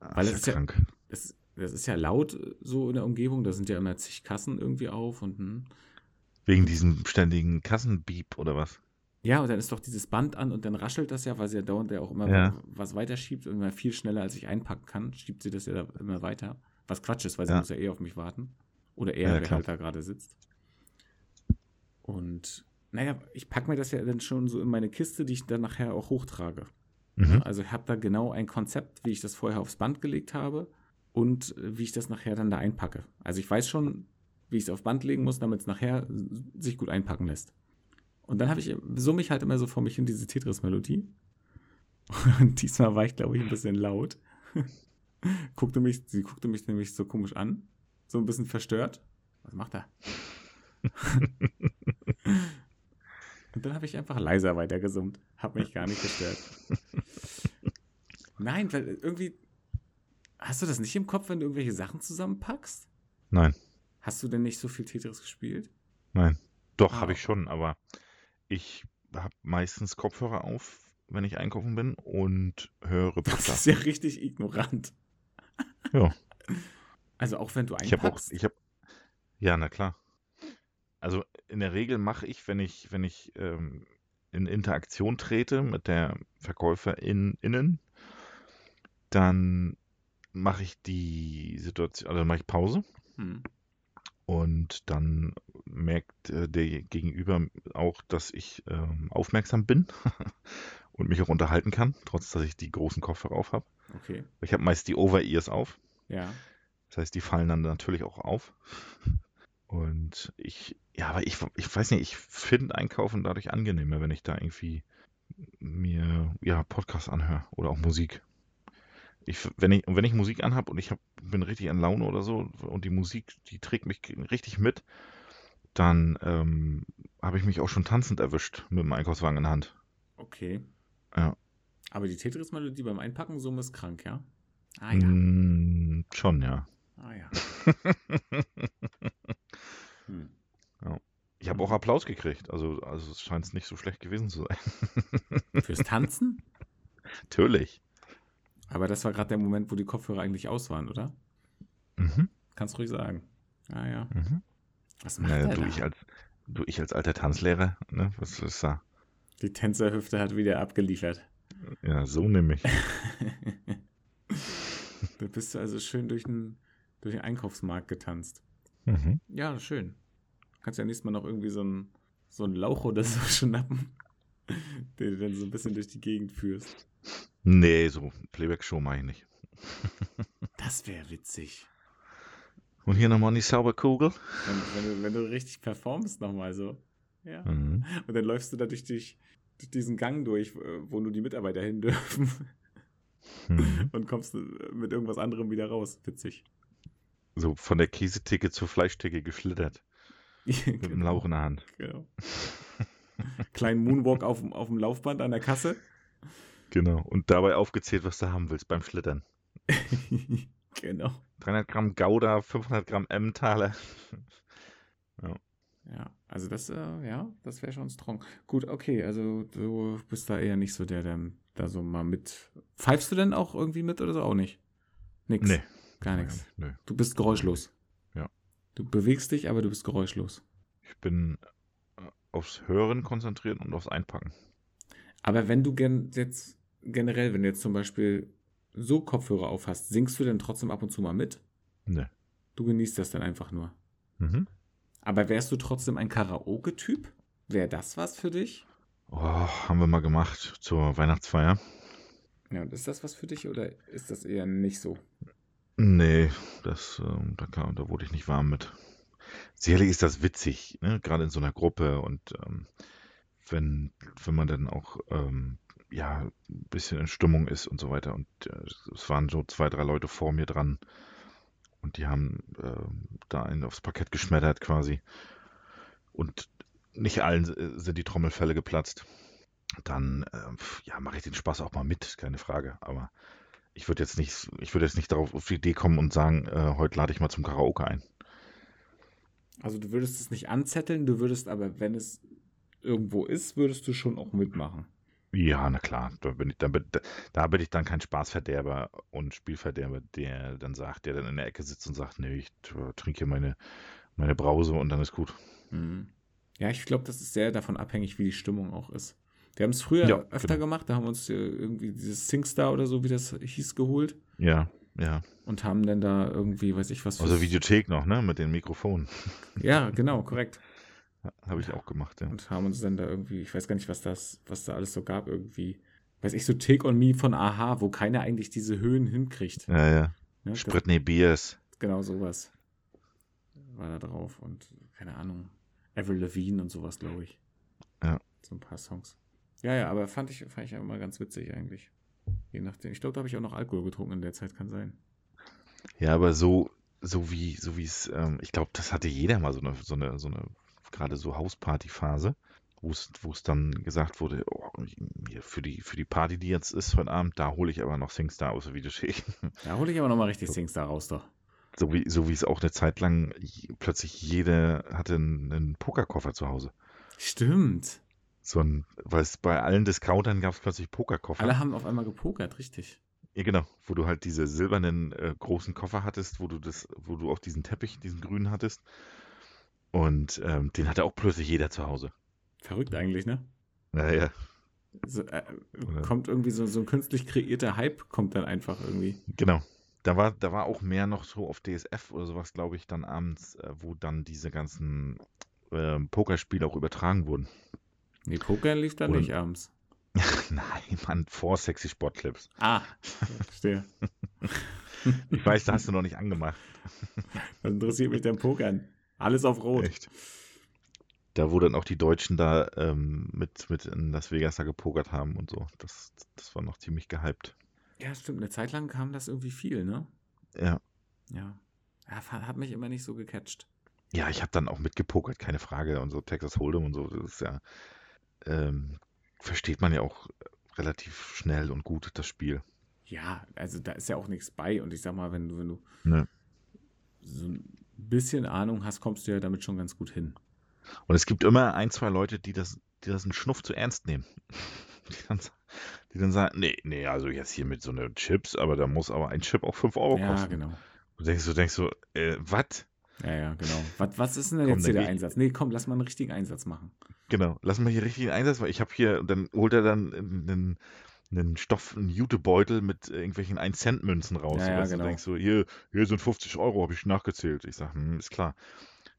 Ah, Weil ist es ist ja ja- krank. Das, ist ja laut so in der Umgebung, da sind ja immer zig Kassen irgendwie auf und hm. Wegen diesem ständigen Kassenbeep oder was? Ja, und dann ist doch dieses Band an und dann raschelt das ja, weil sie ja dauernd ja auch immer Ja. was weiterschiebt und immer viel schneller als ich einpacken kann, schiebt sie das ja da immer weiter. Was Quatsch ist, weil sie Ja. muss ja eh auf mich warten. Oder er, Ja, wer halt da gerade sitzt. Und naja, ich packe mir das ja dann schon so in meine Kiste, die ich dann nachher auch hochtrage. Mhm. Also ich habe da genau ein Konzept, wie ich das vorher aufs Band gelegt habe und äh, wie ich das nachher dann da einpacke. Also ich weiß schon, wie ich es aufs Band legen muss, damit es nachher sich gut einpacken lässt. Und dann habe ich, summe ich halt immer so vor mich hin diese Tetris-Melodie. [LAUGHS] Und diesmal war ich, glaube ich, ein bisschen laut. [LAUGHS] guckte mich, sie guckte mich nämlich so komisch an, so ein bisschen verstört. Was macht er? [LAUGHS] Und dann habe ich einfach leiser weitergesummt. Hab mich gar nicht gestört. Nein, weil irgendwie. Hast du das nicht im Kopf, wenn du irgendwelche Sachen zusammenpackst? Nein, Hast du denn nicht so viel Tetris gespielt? nein. Doch, Ah. habe ich schon, aber ich habe meistens Kopfhörer auf, wenn ich einkaufen bin und höre Das Podcast. ist ja richtig ignorant. Ja. [LAUGHS] Also auch wenn du Ich habe auch, ich habe, ja, na klar. Also in der Regel mache ich, wenn ich, wenn ich ähm, in Interaktion trete mit der Verkäuferin innen, dann mache ich die Situation, also mache ich Pause Hm. Und dann merkt äh, der Gegenüber auch, dass ich ähm, aufmerksam bin [LAUGHS] und mich auch unterhalten kann, trotz dass ich die großen Kopfhörer auf habe. Okay. Ich habe meist die Over-Ears auf. Ja. Das heißt, die fallen dann natürlich auch auf. [LAUGHS] Und ich, ja, aber ich, ich weiß nicht, ich finde Einkaufen dadurch angenehmer, wenn ich da irgendwie mir, ja, Podcasts anhöre oder auch Musik. Ich, wenn ich, wenn ich Musik anhab und ich hab, bin richtig in Laune oder so und die Musik, die trägt mich richtig mit, dann ähm, habe ich mich auch schon tanzend erwischt mit dem Einkaufswagen in der Hand. Okay. Ja. Aber die Tetris-Melodie beim Einpacken so ist krank, ja? Ah ja. Mm, schon, ja. Ah ja. [LAUGHS] hm. Ich habe auch Applaus gekriegt, also, also es scheint nicht so schlecht gewesen zu sein. Fürs Tanzen? [LAUGHS] Natürlich. Aber das war gerade der Moment, wo die Kopfhörer eigentlich aus waren, oder? Mhm. Kannst ruhig sagen. Ah ja. Mhm. Was macht Naja, du, da? ich als, du, ich als alter Tanzlehrer, ne, was ist da? Die Tänzerhüfte hat wieder abgeliefert. Ja, so nämlich. [LAUGHS] [LAUGHS] da bist du also schön durch den, durch den Einkaufsmarkt getanzt. Mhm. Ja, schön. Kannst ja nächstes Mal noch irgendwie so einen so einen Lauch oder so [LAUGHS] schnappen, den du dann so ein bisschen durch die Gegend führst. Nee, so Playback-Show mache ich nicht. [LAUGHS] Das wäre witzig. Und hier nochmal die Sauberkugel. Wenn, wenn, du, wenn du richtig performst nochmal so. Ja. Mhm. Und dann läufst du da durch, dich, durch diesen Gang durch, äh, wo nur die Mitarbeiter hin dürfen. Mhm. Und kommst äh, mit irgendwas anderem wieder raus. Witzig. So von der Käsetheke zur Fleischtheke geschlittert. [LAUGHS] Mit dem Lauch in der Hand. Genau. Kleinen Moonwalk auf, auf dem Laufband an der Kasse. [LAUGHS] Genau. Und dabei aufgezählt, was du haben willst beim Schlittern. [LAUGHS] genau. 300 Gramm Gouda, 500 Gramm Emmentaler. [LAUGHS] Ja, also das, äh, ja, das wäre schon strong. Gut, okay, also du bist da eher nicht so der, der da so mal mit. Pfeifst du denn auch irgendwie mit oder so? Auch nicht? Nix. Nee. Gar nichts. Nö. Du bist geräuschlos. Ja. Du bewegst dich, aber du bist geräuschlos. Ich bin äh, aufs Hören konzentriert und aufs Einpacken. Aber wenn du gen jetzt generell, wenn du jetzt zum Beispiel so Kopfhörer auf hast, singst du denn trotzdem ab und zu mal mit? Nee. Du genießt das dann einfach nur. Mhm. Aber wärst du trotzdem ein Karaoke-Typ? Wäre das was für dich? Oh, haben wir mal gemacht zur Weihnachtsfeier. Ja, und ist das was für dich oder ist das eher nicht so? Nee, das, ähm, da, kam, da wurde ich nicht warm mit. Sicherlich ist das witzig, ne? gerade in so einer Gruppe und ähm, wenn, wenn man dann auch ähm, ja, ein bisschen in Stimmung ist und so weiter. Und äh, es waren so zwei, drei Leute vor mir dran und die haben ähm, da einen aufs Parkett geschmettert quasi. Und nicht allen äh, sind die Trommelfälle geplatzt. Dann ähm, ja, mache ich den Spaß auch mal mit, keine Frage. Aber ich würde jetzt nicht, ich würde jetzt nicht darauf auf die Idee kommen und sagen, äh, heute lade ich mal zum Karaoke ein. Also du würdest es nicht anzetteln, du würdest aber, wenn es irgendwo ist, würdest du schon auch mitmachen. Ja, na klar, da bin ich, da bin, da bin ich dann kein Spaßverderber und Spielverderber, der dann sagt, der dann in der Ecke sitzt und sagt, nee, ich trinke hier meine, meine Brause und dann ist gut. Mhm. Ja, ich glaube, das ist sehr davon abhängig, wie die Stimmung auch ist. Wir haben es früher Ja, öfter genau. gemacht, da haben wir uns äh, irgendwie dieses Singstar oder so, wie das hieß, geholt Ja, ja. und haben dann da irgendwie, weiß ich was. Fürs- Videothek noch, ne, mit den Mikrofonen. Ja, genau, korrekt. Habe ich auch gemacht, ja. Und haben uns dann da irgendwie, ich weiß gar nicht, was das, was da alles so gab, irgendwie, weiß ich, so Take on Me von Aha, wo keiner eigentlich diese Höhen hinkriegt. Ja, ja. Ne? Das- Spritney Beers. Genau sowas war da drauf und keine Ahnung, Avril Lavigne und sowas, glaube ich. Ja. So ein paar Songs. Ja, ja, aber fand ich, fand ich immer ganz witzig eigentlich. Je nachdem. Ich glaube, da habe ich auch noch Alkohol getrunken in der Zeit, kann sein. Ja, aber so, so wie, so wie es, ähm, ich glaube, das hatte jeder mal so eine, so eine, so eine, gerade so Hausparty-Phase, wo es, dann gesagt wurde, oh, für die, für die Party, die jetzt ist heute Abend, da hole ich aber noch Singstar aus der Videothek. Da hole ich aber nochmal richtig Singstar raus, doch. So wie, so wie es auch eine Zeit lang plötzlich jeder hatte einen, einen Pokerkoffer zu Hause. Stimmt. So ein, weil es bei allen Discountern gab es plötzlich Pokerkoffer. Alle haben auf einmal gepokert, richtig. Ja, genau, wo du halt diese silbernen äh, großen Koffer hattest, wo du das, wo du auch diesen Teppich, diesen grünen hattest. Und ähm, den hatte auch plötzlich jeder zu Hause. Verrückt eigentlich, ne? Naja, So, äh, kommt irgendwie so, so ein künstlich kreierter Hype, kommt dann einfach irgendwie. genau. Da war, da war auch mehr noch so auf DSF oder sowas, glaube ich, dann abends, äh, wo dann diese ganzen ähm, Pokerspiele auch übertragen wurden. Nee, Poker lief da Und- nicht abends. [LAUGHS] Nein, Mann, vor Sexy Sportclips. Ah, verstehe. [LAUGHS] Ich weiß, da hast du noch nicht angemacht. Was interessiert mich denn Pokern? Alles auf Rot. Echt. Da, wo dann auch die Deutschen da ähm, mit, mit in Las Vegas da gepokert haben und so. Das, das war noch ziemlich gehypt. Ja, stimmt. Eine Zeit lang kam das irgendwie viel, ne? Ja. Ja. ja hat mich immer nicht so gecatcht. Ja, ich habe dann auch mitgepokert, keine Frage. Und so Texas Hold'em und so, das ist ja, ähm, versteht man ja auch relativ schnell und gut, das Spiel. Ja, also da ist ja auch nichts bei. Und ich sag mal, wenn du, wenn du Ne? so ein bisschen Ahnung hast, kommst du ja damit schon ganz gut hin. Und es gibt immer ein, zwei Leute, die das, die das einen Schnuff zu ernst nehmen. [LAUGHS] Die dann, die dann sagen, nee, nee, also jetzt hier mit so einer Chips, aber da muss aber ein Chip auch 5 Euro ja, kosten. genau. Du denkst, du denkst so, äh, was? Ja, ja, genau. Was, was ist denn Komm, jetzt hier der Einsatz? Nee, komm, lass mal einen richtigen Einsatz machen. Genau, lass mal hier richtig einen Einsatz, weil ich habe hier, und dann holt er dann einen, einen Stoff, einen Jutebeutel mit irgendwelchen 1-Cent-Münzen raus. Ja, ja, weißt du, genau. denkst so, hier, hier sind 50 Euro, habe ich nachgezählt. Ich sage, hm, ist klar.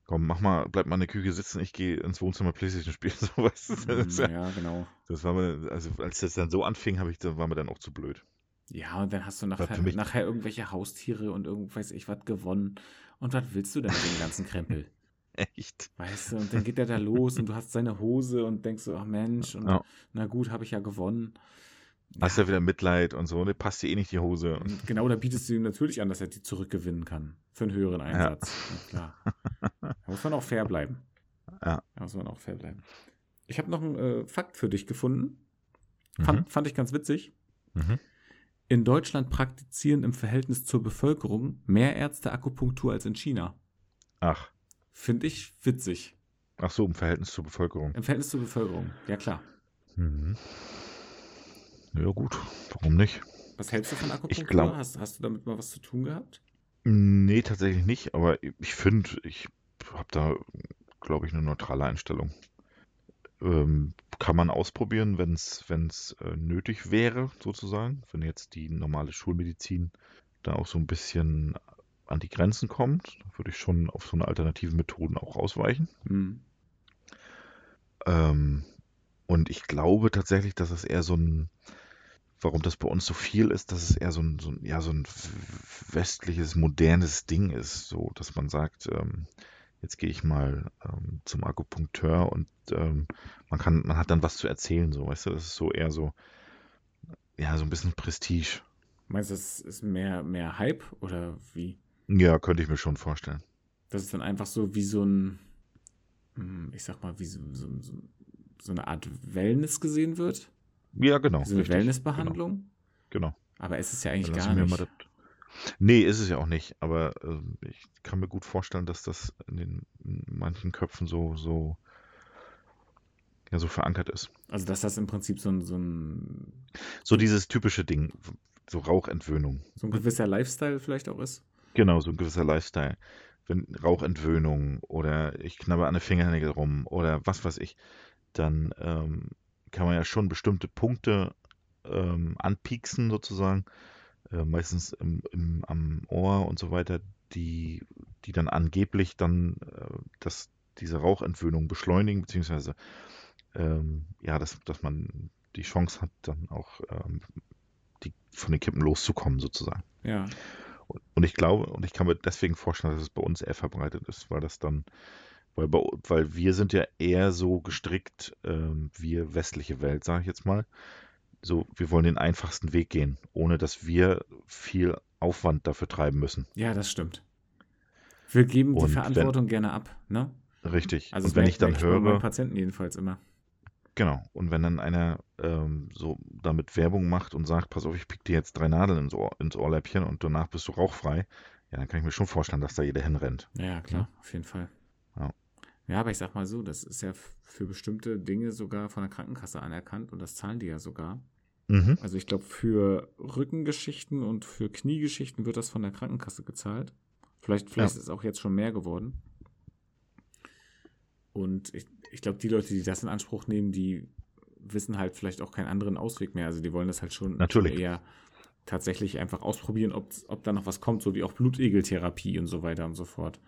komm, mach mal, bleib mal in der Küche sitzen, ich gehe ins Wohnzimmer Playstation spielen. [LAUGHS] So, weißt du, das, Mm, ja, Ja, genau. das war mir, also als das dann so anfing, habe ich, da war mir dann auch zu blöd. Ja, und dann hast du nachher, nachher irgendwelche Haustiere und irgend weiß ich was gewonnen. Und was willst du denn mit dem ganzen Krempel? [LAUGHS] echt. Weißt du, und dann geht er da los und du hast seine Hose und denkst so, ach Mensch, und Ja. na gut, habe ich ja gewonnen. Hast ja Ja, wieder Mitleid und so, ne, passt dir eh nicht die Hose. Genau da bietest du ihm natürlich an, dass er die zurückgewinnen kann. Für einen höheren Einsatz. Ja, klar. [LAUGHS] Da muss man auch fair bleiben. ja. Da muss man auch fair bleiben. Ich habe noch einen äh, Fakt für dich gefunden. Mhm. Fand, fand ich ganz witzig. Mhm. In Deutschland praktizieren im Verhältnis zur Bevölkerung mehr Ärzte Akupunktur als in China. Ach, Finde ich witzig. ach so, im Verhältnis zur Bevölkerung. Im Verhältnis zur Bevölkerung, ja klar. Mhm. Ja, gut, warum nicht? Was hältst du von Ich Akupunktur? glaube, Hast, hast du damit mal was zu tun gehabt? nee, tatsächlich nicht, aber ich finde, ich habe da, glaube ich, eine neutrale Einstellung. Ähm, kann man ausprobieren, wenn es äh, nötig wäre, sozusagen. Wenn jetzt die normale Schulmedizin da auch so ein bisschen an die Grenzen kommt, dann würde ich schon auf so eine alternative Methoden auch ausweichen. Hm. Ähm, und ich glaube tatsächlich, dass es eher so ein, warum das bei uns so viel ist, dass es eher so ein, so ein, ja, so ein westliches, modernes Ding ist, so dass man sagt, ähm, jetzt gehe ich mal ähm, zum Akupunkteur und ähm, man kann, man hat dann was zu erzählen, so, weißt du, das ist so eher so, ja, so ein bisschen Prestige. Meinst du, das ist mehr, mehr Hype oder wie? Ja, könnte ich mir schon vorstellen. Das ist dann einfach so wie so ein, hm, ich sag mal, wie so, so, so, so eine Art Wellness gesehen wird? Ja, genau, Wie so eine richtig. Genau, Wellnessbehandlung? genau. Aber es ist ja Dann eigentlich lassen gar nicht. das. Nee, ist es ja auch nicht, aber ähm, ich kann mir gut vorstellen, dass das in den in manchen Köpfen so, so, ja, so verankert ist. Also, dass das im Prinzip so ein, so ein, So dieses typische Ding, so Rauchentwöhnung. so ein gewisser Lifestyle vielleicht auch ist. Genau, so ein gewisser Lifestyle. Wenn Rauchentwöhnung oder ich knabber an den Fingernägel rum oder was weiß ich, dann ähm, kann man ja schon bestimmte Punkte ähm, anpieksen sozusagen, äh, meistens im, im, am Ohr und so weiter, die, die dann angeblich dann äh, das, diese Rauchentwöhnung beschleunigen, beziehungsweise ähm, ja, dass, dass man die Chance hat, dann auch ähm, die, von den Kippen loszukommen sozusagen. Ja. Und und ich glaube, und ich kann mir deswegen vorstellen, dass es bei uns eher verbreitet ist, weil das dann, weil, bei, weil wir sind ja eher so gestrickt, ähm, wir westliche Welt, sage ich jetzt mal. So, wir wollen den einfachsten Weg gehen, ohne dass wir viel Aufwand dafür treiben müssen. Ja, das stimmt. Wir geben die Und wenn, Verantwortung gerne ab, ne? richtig. Also Und wenn ich dann ich bei höre, Patienten jedenfalls immer. genau, und wenn dann einer ähm, so damit Werbung macht und sagt, pass auf, ich pick dir jetzt drei Nadeln ins, Ohr, ins Ohrläppchen und danach bist du rauchfrei, ja, dann kann ich mir schon vorstellen, dass da jeder hinrennt. Ja, Ne? klar, auf jeden Fall. Ja. Ja, aber ich sag mal so, das ist ja für bestimmte Dinge sogar von der Krankenkasse anerkannt und das zahlen die ja sogar. Mhm. Also ich glaube, für Rückengeschichten und für Kniegeschichten wird das von der Krankenkasse gezahlt. Vielleicht, Ja. vielleicht ist es auch jetzt schon mehr geworden. Und ich, ich glaube, die Leute, die das in Anspruch nehmen, die wissen halt vielleicht auch keinen anderen Ausweg mehr. Also die wollen das halt schon, schon Natürlich. eher tatsächlich einfach ausprobieren, ob, ob da noch was kommt, so wie auch Blutegeltherapie und so weiter und so fort.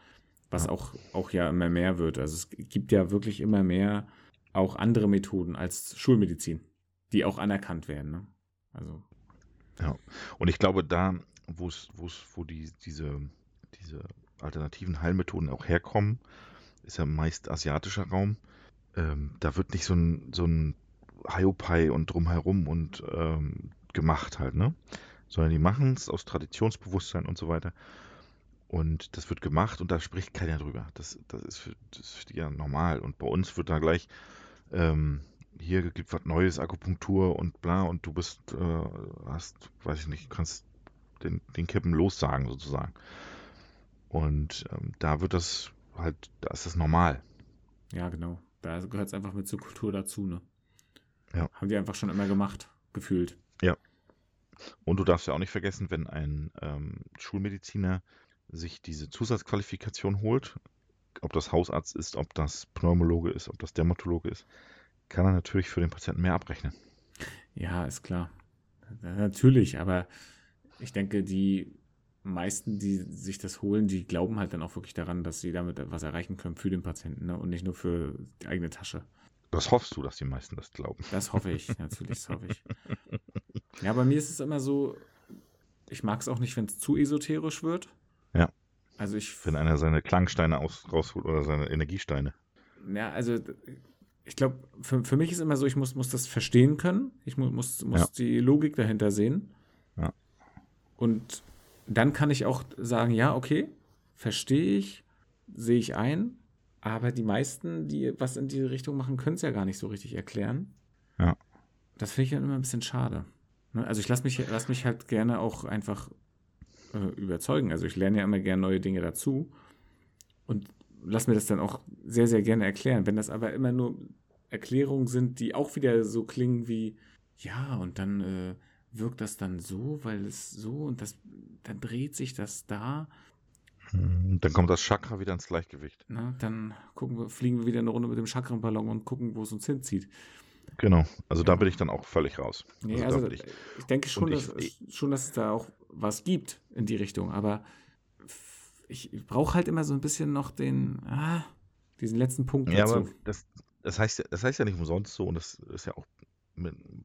Was Ja. auch, auch ja immer mehr wird. Also es gibt ja wirklich immer mehr auch andere Methoden als Schulmedizin, die auch anerkannt werden. Ne? Also, Ja. Und ich glaube, da, wo es, wo es, wo die, diese, diese alternativen Heilmethoden auch herkommen, ist ja meist asiatischer Raum. Ähm, da wird nicht so ein, so ein Hiopai und drumherum und ähm, gemacht halt, ne? Sondern die machen es aus Traditionsbewusstsein und so weiter. Und das wird gemacht und da spricht keiner drüber. Das, das, ist, für, das ist für die ja normal. Und bei uns wird da gleich, ähm, hier gibt was Neues, Akupunktur und bla, und du bist, äh, hast, weiß ich nicht, kannst den, den Kippen lossagen sozusagen. Und ähm, da wird das halt, da ist das normal. ja, genau. Da gehört es einfach mit zur Kultur dazu, ne? Ja. Haben die einfach schon immer gemacht, gefühlt. Ja. Und du darfst ja auch nicht vergessen, wenn ein ähm, Schulmediziner sich diese Zusatzqualifikation holt, ob das Hausarzt ist, ob das Pneumologe ist, ob das Dermatologe ist, kann er natürlich für den Patienten mehr abrechnen. Ja, ist klar. Natürlich, aber ich denke, die meisten, die sich das holen, die glauben halt dann auch wirklich daran, dass sie damit etwas erreichen können für den Patienten ne? und nicht nur für die eigene Tasche. Das hoffst du, dass die meisten das glauben. Das hoffe ich, natürlich, das hoffe ich. [LAUGHS] Ja, bei mir ist es immer so, ich mag es auch nicht, wenn es zu esoterisch wird. Also ich. Wenn einer seine Klangsteine aus, rausholt oder seine Energiesteine. Ja, also ich glaube, für, für mich ist immer so, ich muss, muss das verstehen können. Ich mu muss, muss Ja. die Logik dahinter sehen. Ja. Und dann kann ich auch sagen, ja, okay, verstehe ich, sehe ich ein. Aber die meisten, die was in diese Richtung machen, können es ja gar nicht so richtig erklären. Ja. Das finde ich dann immer ein bisschen schade. Ne? Also ich lasse mich, lass mich halt gerne auch einfach äh, überzeugen. Also ich lerne ja immer gerne neue Dinge dazu und lass mir das dann auch sehr, sehr gerne erklären. Wenn das aber immer nur Erklärungen sind, die auch wieder so klingen wie, ja, und dann äh, wirkt das dann so, weil es so und das, dann dreht sich das da. Und dann kommt das Chakra wieder ins Gleichgewicht. Na, dann gucken wir, fliegen wir wieder eine Runde mit dem Chakrenballon und gucken, wo es uns hinzieht. Genau. Also da Ja. bin ich dann auch völlig raus. Nee, da also, bin ich, ich, denke schon, und dass, ich- schon, dass es da auch was gibt in die Richtung, aber ich brauche halt immer so ein bisschen noch den, ah, diesen letzten Punkt ja, dazu. aber das, das, heißt, ja- das heißt ja nicht umsonst so und das ist ja auch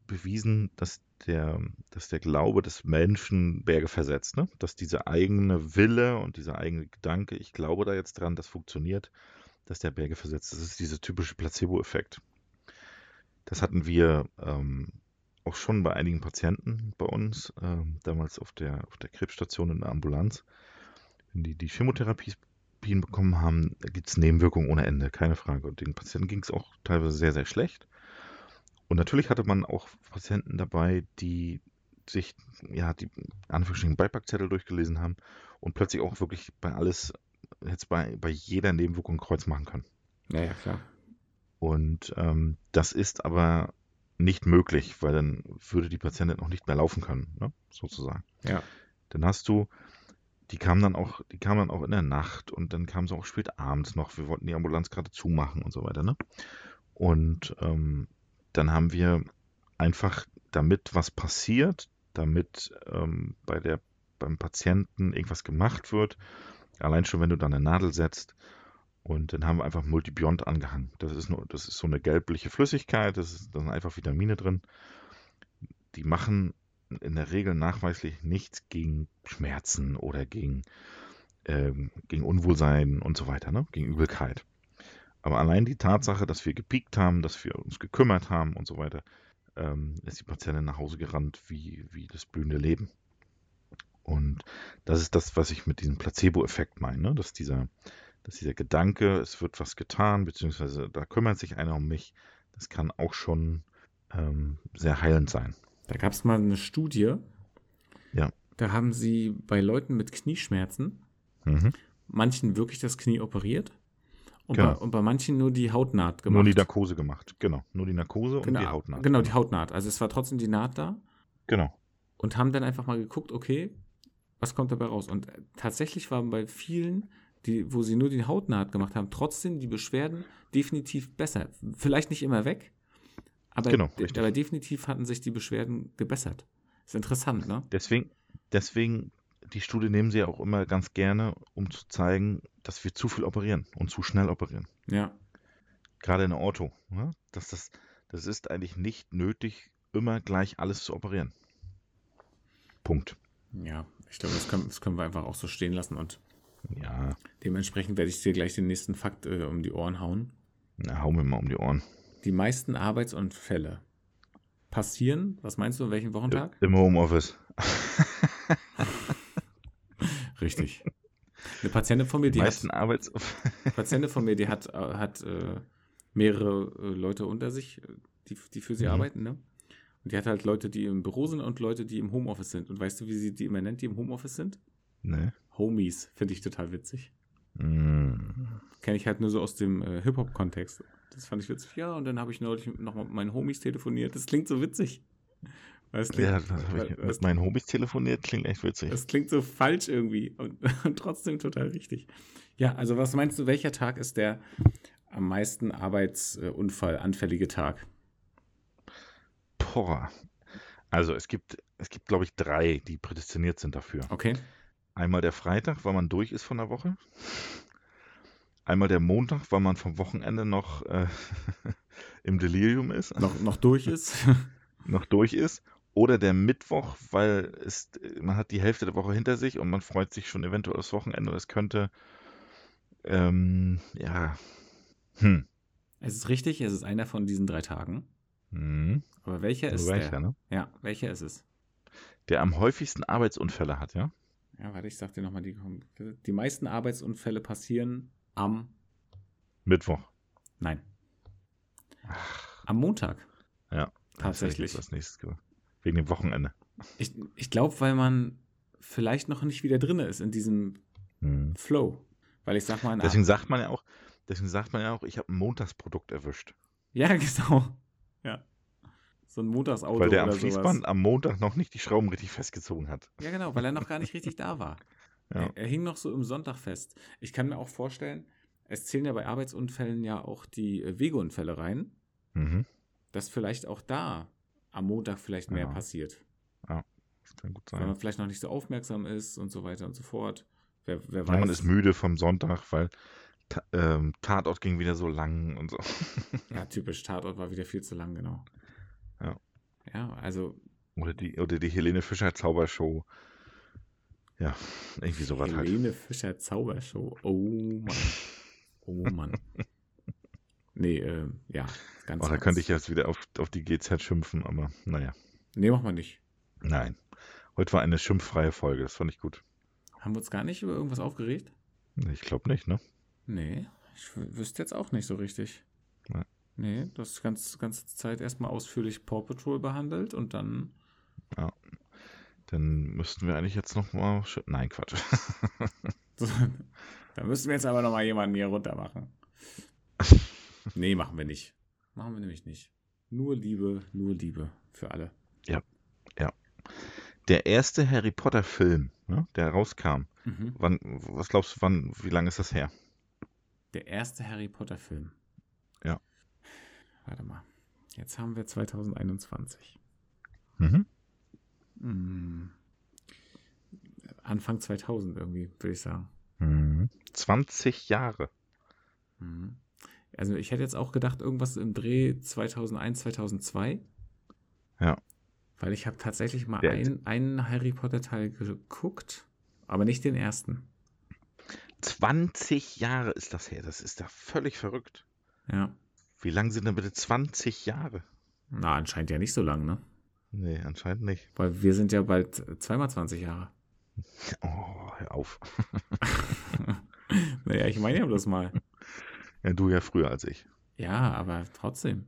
bewiesen, dass der, dass der Glaube des Menschen Berge versetzt, ne? dass dieser eigene Wille und dieser eigene Gedanke, ich glaube da jetzt dran, das funktioniert, dass der Berge versetzt. Das ist dieser typische Placebo-Effekt. Das hatten wir ähm, auch schon bei einigen Patienten bei uns, ähm, damals auf der, auf der Krebsstation in der Ambulanz. Wenn die die Chemotherapie bekommen haben, gibt es Nebenwirkungen ohne Ende, keine Frage. Und den Patienten ging es auch teilweise sehr, sehr schlecht. Und natürlich hatte man auch Patienten dabei, die sich, ja, die Anführungsstrichen Beipackzettel durchgelesen haben und plötzlich auch wirklich bei alles, jetzt bei, bei jeder Nebenwirkung ein Kreuz machen können. Naja, klar. Und ähm, das ist aber nicht möglich, weil dann würde die Patientin auch nicht mehr laufen können, ne? sozusagen. Ja. Dann hast du, die kamen dann auch, die kamen dann auch in der Nacht und dann kamen sie auch spät abends noch. Wir wollten die Ambulanz gerade zumachen und so weiter, ne? Und ähm, dann haben wir einfach, damit was passiert, damit ähm, bei der, beim Patienten irgendwas gemacht wird, allein schon, wenn du da eine Nadel setzt, und dann haben wir einfach Multibiont angehangen. Das ist, nur, das ist so eine gelbliche Flüssigkeit, das ist, da sind einfach Vitamine drin. Die machen in der Regel nachweislich nichts gegen Schmerzen oder gegen, ähm, gegen Unwohlsein und so weiter, ne? gegen Übelkeit. Aber allein die Tatsache, dass wir gepiekt haben, dass wir uns gekümmert haben und so weiter, ähm, ist die Patientin nach Hause gerannt wie, wie das blühende Leben. Und das ist das, was ich mit diesem Placebo-Effekt meine, ne? dass dieser, dass dieser Gedanke, es wird was getan, beziehungsweise da kümmert sich einer um mich, das kann auch schon ähm, sehr heilend sein. Da gab es mal eine Studie. Ja. Da haben sie bei Leuten mit Knieschmerzen Mhm. manchen wirklich das Knie operiert und, Genau. bei, und bei manchen nur die Hautnaht gemacht. Nur die Narkose gemacht, genau. Nur die Narkose genau, und die Hautnaht. Genau, die Hautnaht. Also es war trotzdem die Naht da Genau. und haben dann einfach mal geguckt, okay, was kommt dabei raus? Und tatsächlich waren bei vielen, die, wo sie nur die Hautnaht gemacht haben, trotzdem die Beschwerden definitiv besser. Vielleicht nicht immer weg, aber, Genau, aber definitiv hatten sich die Beschwerden gebessert. Ist interessant, ne? Deswegen, deswegen, die Studie nehmen sie ja auch immer ganz gerne, um zu zeigen, dass wir zu viel operieren und zu schnell operieren. Ja. Gerade in der Ortho. Ne? Dass das, das ist eigentlich nicht nötig, immer gleich alles zu operieren. Punkt. Ja, ich glaube, das können, das können wir einfach auch so stehen lassen und Ja, dementsprechend werde ich dir gleich den nächsten Fakt äh, um die Ohren hauen. na, hau mir mal um die Ohren. Die meisten Arbeitsunfälle passieren, was meinst du, in welchem Wochentag? Im Homeoffice. [LAUGHS] Richtig. Eine Patientin von mir, Die die meisten hat, [LAUGHS] Patientin von mir, die hat, äh, hat äh, mehrere äh, Leute unter sich, äh, die, die für sie Mhm. arbeiten, ne? Und die hat halt Leute, die im Büro sind und Leute, die im Homeoffice sind. Und weißt du, wie sie die immer nennt, die im Homeoffice sind? Ne? Homies, finde ich total witzig. Mm. Kenne ich halt nur so aus dem äh, Hip-Hop-Kontext. Das fand ich witzig. Ja, und dann habe ich neulich nochmal mit meinen Homies telefoniert. Das klingt so witzig. Klingt, Ja, das habe ich mit meinen Hobbys telefoniert, klingt echt witzig. das klingt so falsch irgendwie und, [LAUGHS] und trotzdem total richtig. Ja, also was meinst du, welcher Tag ist der am meisten arbeitsunfallanfällige Tag? Boah. Also es gibt, es gibt, glaube ich, drei, die prädestiniert sind dafür. Okay. Einmal der Freitag, weil man durch ist von der Woche. Einmal der Montag, weil man vom Wochenende noch äh, [LAUGHS] im Delirium ist. Noch, noch durch ist. [LAUGHS] noch durch ist. Oder der Mittwoch, weil es, man hat die Hälfte der Woche hinter sich und man freut sich schon eventuell aufs Wochenende. Es könnte, ähm, ja, hm. Es ist richtig, es ist einer von diesen drei Tagen. Hm. Aber welcher ist welcher, der? ne? Ja, welcher ist es? Der am häufigsten Arbeitsunfälle hat, ja? Ja, warte, ich sag dir nochmal, die, die meisten Arbeitsunfälle passieren am Mittwoch. Nein. Am Montag. Ja. Tatsächlich. Das nächste. Wegen dem Wochenende. Ich, ich glaube, weil man vielleicht noch nicht wieder drin ist in diesem Hm. Flow. Weil ich sag mal, Deswegen sagt man ja auch, deswegen sagt man ja auch, ich habe ein Montagsprodukt erwischt. Ja, [LAUGHS] genau. Ja. So ein Montagsauto weil der am Fließband sowas. am Montag noch nicht die Schrauben richtig festgezogen hat. Ja, genau, weil er noch gar nicht richtig da war. [LAUGHS] Ja. Er, er hing noch so im Sonntag fest. Ich kann mir auch vorstellen, es zählen ja bei Arbeitsunfällen ja auch die äh, Wegeunfälle rein, Mhm. dass vielleicht auch da am Montag vielleicht mehr Ja. passiert. Das kann gut Weil sein. man vielleicht noch nicht so aufmerksam ist und so weiter und so fort. Wer, wer Ja, man ist müde vom Sonntag, weil Ta ähm, Tatort ging wieder so lang und so. [LAUGHS] Ja, typisch. Tatort war wieder viel zu lang, genau. Ja. Ja, also Oder die, oder die Helene Fischer Zaubershow. Ja, irgendwie sowas halt. Helene Fischer Zaubershow. Oh Mann. Oh Mann. [LAUGHS] nee, äh, ja, ganz Oh, da könnte ich jetzt wieder auf, auf die GZ schimpfen, aber naja. Nee, mach mal nicht. Nein. Heute war eine schimpffreie Folge, das fand ich gut. Haben wir uns gar nicht über irgendwas aufgeregt? Ich glaube nicht, ne? Nee, ich wüsste jetzt auch nicht so richtig. Ja. Nee, das ist ganz, ganze Zeit erstmal ausführlich Paw Patrol behandelt und dann. Dann müssten wir eigentlich jetzt nochmal. Nein, Quatsch. [LAUGHS] [LAUGHS] da müssen wir jetzt aber nochmal jemanden hier runter machen. [LAUGHS] Nee, machen wir nicht. Machen wir nämlich nicht. Nur Liebe, nur Liebe für alle. Der erste Harry Potter Film, ne, der rauskam. Mhm. Wann, was glaubst du, wann, wie lange ist das her? Der erste Harry Potter Film. Ja. Warte mal. Jetzt haben wir 2021. Mhm. Hm. Anfang 2000 irgendwie, würde ich sagen. Mhm. 20 Jahre. Mhm. Also ich hätte jetzt auch gedacht, irgendwas im Dreh 2001, 2002. Ja. Weil ich habe tatsächlich mal Der- ein, einen Harry Potter Teil geguckt, aber nicht den ersten. 20 Jahre ist das her. Das ist da völlig verrückt. Ja. Wie lang sind denn bitte 20 Jahre? Na, anscheinend ja nicht so lang, ne? Nee, anscheinend nicht. Weil wir sind ja bald zweimal 20 Jahre. Oh, hör auf. [LAUGHS] naja, ich meine ja bloß mal. [LAUGHS] Ja, du ja früher als ich. Ja, aber trotzdem.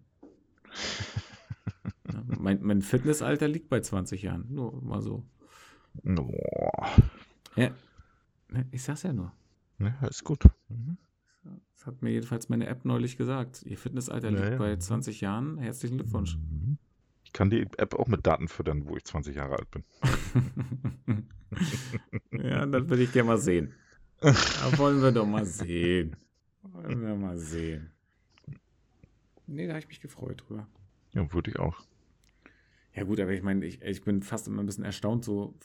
Mein, mein Fitnessalter liegt bei 20 Jahren. Nur mal so. Oh. Ja. Ich sag's ja nur. Ja, ist gut. Mhm. Das hat mir jedenfalls meine App neulich gesagt. Ihr Fitnessalter liegt ja. bei 20 Jahren. Herzlichen Glückwunsch. Mhm. Ich kann die App auch mit Daten füttern, wo ich 20 Jahre alt bin. [LAUGHS] ja, das würde ich gerne mal sehen. Da wollen wir doch mal sehen. Wollen wir mal sehen. Nee, da habe ich mich gefreut drüber. Ja, würde ich auch. Ja gut, aber ich meine, ich, ich bin fast immer ein bisschen erstaunt, so,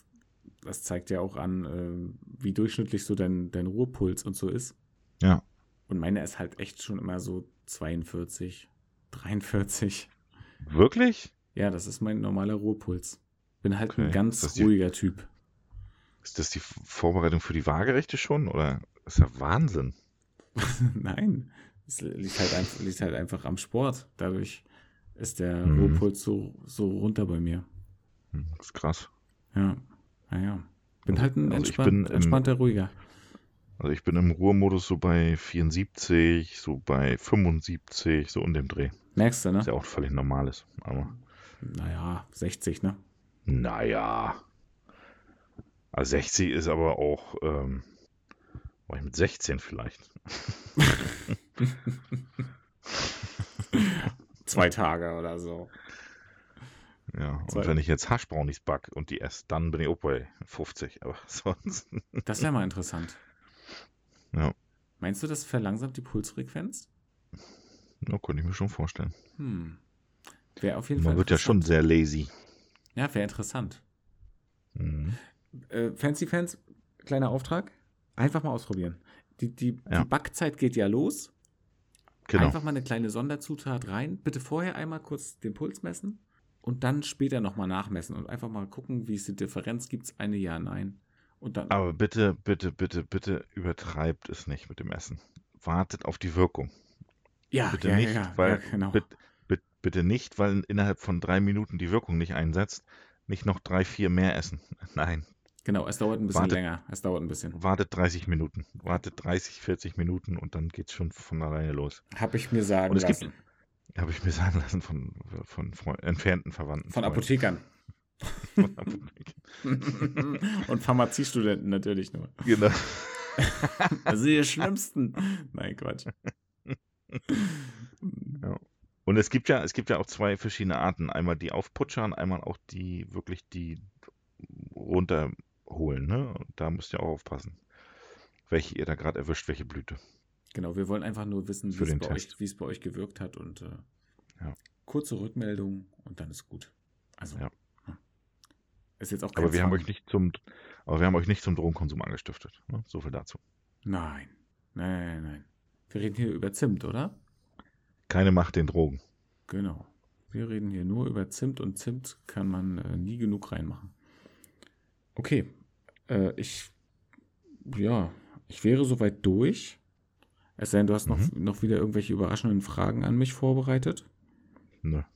das zeigt ja auch an, ähm, wie durchschnittlich so dein, dein Ruhepuls und so ist. Ja. Und meiner ist halt echt schon immer so 42, 43. Wirklich? Ja, das ist mein normaler Ruhepuls. Bin halt Okay. ein ganz die- ruhiger Typ. Ist das die Vorbereitung für die Waagerechte schon? Oder ist ja Wahnsinn? [LAUGHS] Nein, es liegt halt, einfach, liegt halt einfach am Sport. Dadurch ist der Mhm. Ruhepuls so, so runter bei mir. Hm, Das ist krass. Ja, naja. Bin Also- halt ein also entspannt, bin entspannter, ruhiger. Also ich bin im Ruhemodus so bei 74, so bei 75, so in dem Dreh. Merkst du, ne? Was ja auch völlig normal ist. Aber Naja, 60, ne? naja. Also 60 ist aber auch, ähm, war ich mit 16 vielleicht. [LAUGHS] Zwei Tage oder so. Ja, und Zwei- wenn ich jetzt Haschbrownies back und die esse, dann bin ich auch bei 50. Aber [LAUGHS] sonst, Das wäre mal interessant. Ja. Meinst du, das verlangsamt die Pulsfrequenz? ja, könnte ich mir schon vorstellen. Hm. Wäre auf jeden Fall. Man wird ja schon sehr lazy. Ja, wäre interessant. Mhm. Äh, Fancy Fans, kleiner Auftrag. Einfach mal ausprobieren. Die, die, Ja. die Backzeit geht ja los. Genau. Einfach mal eine kleine Sonderzutat rein. Bitte vorher einmal kurz den Puls messen und dann später nochmal nachmessen und einfach mal gucken, wie ist die Differenz. Gibt es eine Ja, Nein? Und dann. Aber bitte, bitte, bitte, bitte übertreibt es nicht mit dem Essen. Wartet auf die Wirkung. ja, bitte ja, nicht, ja, ja, weil genau. bitte, bitte, bitte nicht, weil innerhalb von drei Minuten die Wirkung nicht einsetzt, nicht noch drei, vier mehr essen. [LAUGHS] Nein, Genau, es dauert ein bisschen Wartet- länger. Es dauert ein bisschen. wartet 30 Minuten. Wartet 30, 40 Minuten und dann geht's schon von alleine los. Habe ich mir sagen es lassen. Habe ich mir sagen lassen von, von Freu- entfernten Verwandten. Von. Apothekern. [LAUGHS] Und Pharmaziestudenten natürlich nur. genau. [LAUGHS] Also die Schlimmsten. Nein, Quatsch. Und es gibt ja, es gibt ja auch zwei verschiedene Arten. Einmal die Aufputscher und einmal auch die wirklich die runterholen. Ne? Und da müsst ihr auch aufpassen, welche ihr da gerade erwischt, welche Blüte. Genau, wir wollen einfach nur wissen, wie es bei, euch, wie es bei euch gewirkt hat und äh, Ja. kurze Rückmeldung und dann ist gut. Also Ja. Ist jetzt auch kein Aber wir haben euch nicht zum, aber wir haben euch nicht zum Drogenkonsum angestiftet. Ne? So viel dazu. Nein. Nein, nein, nein. Wir reden hier über Zimt, oder? Keine Macht den Drogen. Genau. Wir reden hier nur über Zimt und Zimt kann man äh, nie genug reinmachen. Okay. Äh, ich, ja, ich wäre soweit durch. Es sei denn, du hast noch, Mhm. noch wieder irgendwelche überraschenden Fragen an mich vorbereitet. Ne?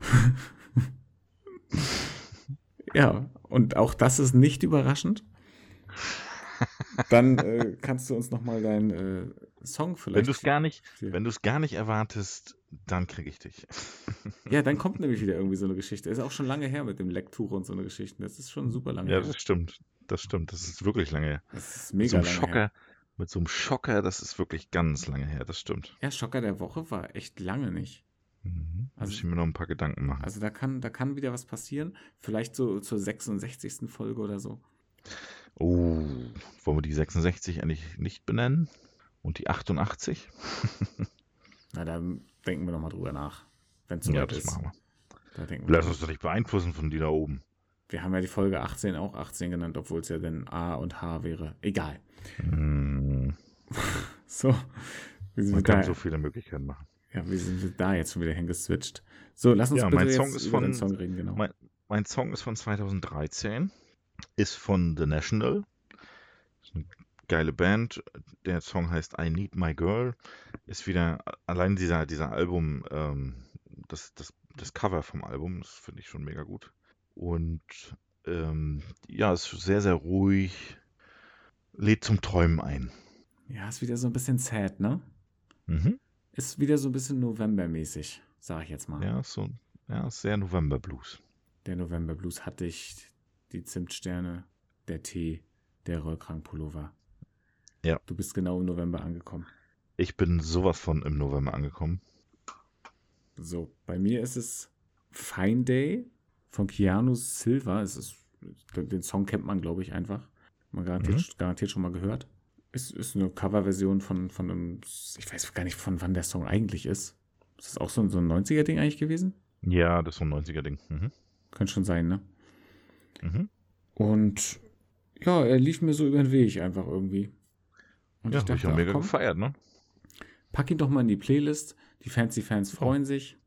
[LAUGHS] Ja, und auch das ist nicht überraschend. Dann äh, kannst du uns nochmal deinen äh, Song Wenn vielleicht. du es gar nicht, Ja. wenn du es gar nicht erwartest, dann krieg ich dich. [LAUGHS] Ja, dann kommt nämlich wieder irgendwie so eine Geschichte. Ist auch schon lange her mit dem Lektüre und so eine Geschichte. Das ist schon super lange Ja, her. das stimmt. Das stimmt. Das ist wirklich lange her. Das ist Mit mega so einem lange Schocker, her. mit so einem Schocker, das ist wirklich ganz lange her. Das stimmt. Ja, Schocker der Woche war echt lange nicht. Mhm. Also- Muss ich mir noch ein paar Gedanken machen. Also da kann, da kann wieder was passieren. Vielleicht so zur 66. Folge oder so. Oh, wollen wir die 66 eigentlich nicht benennen? Und die 88? [LAUGHS] Na, da denken wir nochmal drüber nach. Wenn es ja, das ist. machen wir. Da lassen uns doch nicht beeinflussen von die da oben. Wir haben ja die Folge 18 auch 18 genannt, obwohl es ja dann A und H wäre. Egal. Hm, [LAUGHS] So. Man kann so viele Möglichkeiten machen. Ja, wie sind wir da jetzt schon wieder hingeswitcht? So, lass uns Ja, bitte mein Song ist von- Song reden, genau. mein- Mein Song ist von 2013, ist von The National. Ist eine geile Band. Der Song heißt I Need My Girl. Ist wieder allein dieser, dieser Album, ähm, das, das, das Cover vom Album, das finde ich schon mega gut. Und ähm, ja, ist sehr, sehr ruhig. Lädt zum Träumen ein. ja, ist wieder so ein bisschen sad, ne? Mhm. Ist wieder so ein bisschen November-mäßig, sag ich jetzt mal. Ja, ist so, ja, sehr November Blues. Der November Blues hatte ich, die Zimtsterne, der Tee, der Rollkragenpullover. Ja. Du bist genau im November angekommen. Ich bin sowas von im November angekommen. So, bei mir ist es Fine Day von Keanu Silva. Es ist, den Song kennt man, glaube ich, einfach. Man garantiert, garantiert schon mal gehört. Es ist eine Coverversion von, von einem, ich weiß gar nicht, von wann der Song eigentlich ist. Ist das auch so, ein- so ein 90er-Ding eigentlich gewesen? Ja, das ist so ein 90er-Ding. Mhm. Könnte schon sein, ne? Mhm. Und ja, er lief mir so über den Weg einfach irgendwie. Und Ja, ich hab ich dachte, auch mega komm, gefeiert, ne? pack ihn doch mal in die Playlist. Die Fancy-Fans freuen sich.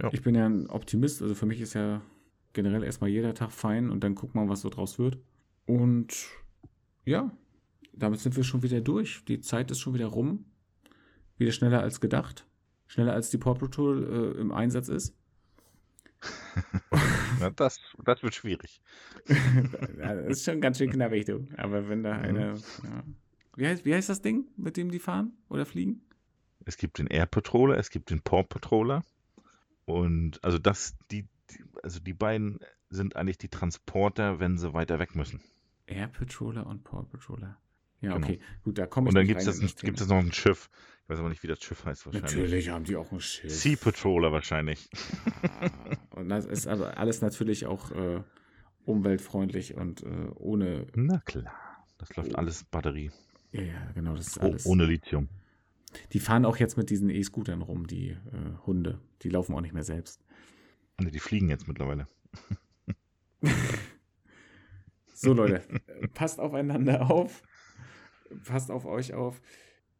Ja. Ich bin ja ein Optimist, also für mich ist ja generell erstmal jeder Tag fein und dann guck mal, was so draus wird. Und ja, damit sind wir schon wieder durch. Die Zeit ist schon wieder rum. Wieder schneller als gedacht. Schneller als die Paw Patrol äh, im Einsatz ist. [LAUGHS] Na, das, das wird schwierig. [LAUGHS] Ja, das ist schon ganz schön knappig, du. Aber wenn da Mhm. eine. Ja. Wie, heißt, wie heißt das Ding, mit dem die fahren oder fliegen? Es gibt den Air Patroller, es gibt den Paw Patroller. Und also das, die, die, also die beiden sind eigentlich die Transporter, wenn sie weiter weg müssen. Air Patroller und Paw Patroller. Ja, Genau. okay. Gut, da komme ich Und dann gibt es gibt's noch ein Schiff. Ich weiß aber nicht, wie das Schiff heißt wahrscheinlich. Natürlich haben die auch ein Schiff. Sea Patroller wahrscheinlich. [LAUGHS] Und das ist aber alles natürlich auch äh, umweltfreundlich und äh, ohne. Na klar. Das läuft alles Batterie. Ja, ja, genau, das ist Oh, alles. ohne Lithium. Die fahren auch jetzt mit diesen E-Scootern rum, die äh, Hunde. Die laufen auch nicht mehr selbst. Ne, die fliegen jetzt mittlerweile. [LAUGHS] So, Leute, passt aufeinander auf. Passt auf euch auf.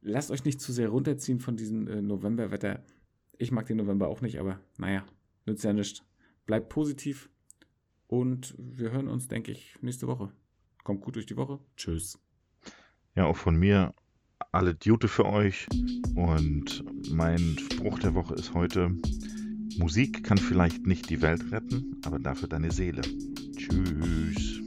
Lasst euch nicht zu sehr runterziehen von diesem äh, Novemberwetter. Ich mag den November auch nicht, aber naja, nützt ja nichts. Bleibt positiv und wir hören uns, denke ich, nächste Woche. Kommt gut durch die Woche. Tschüss. Ja, auch von mir alle Duty für euch. Und mein Spruch der Woche ist heute, Musik kann vielleicht nicht die Welt retten, aber dafür deine Seele. Tschüss.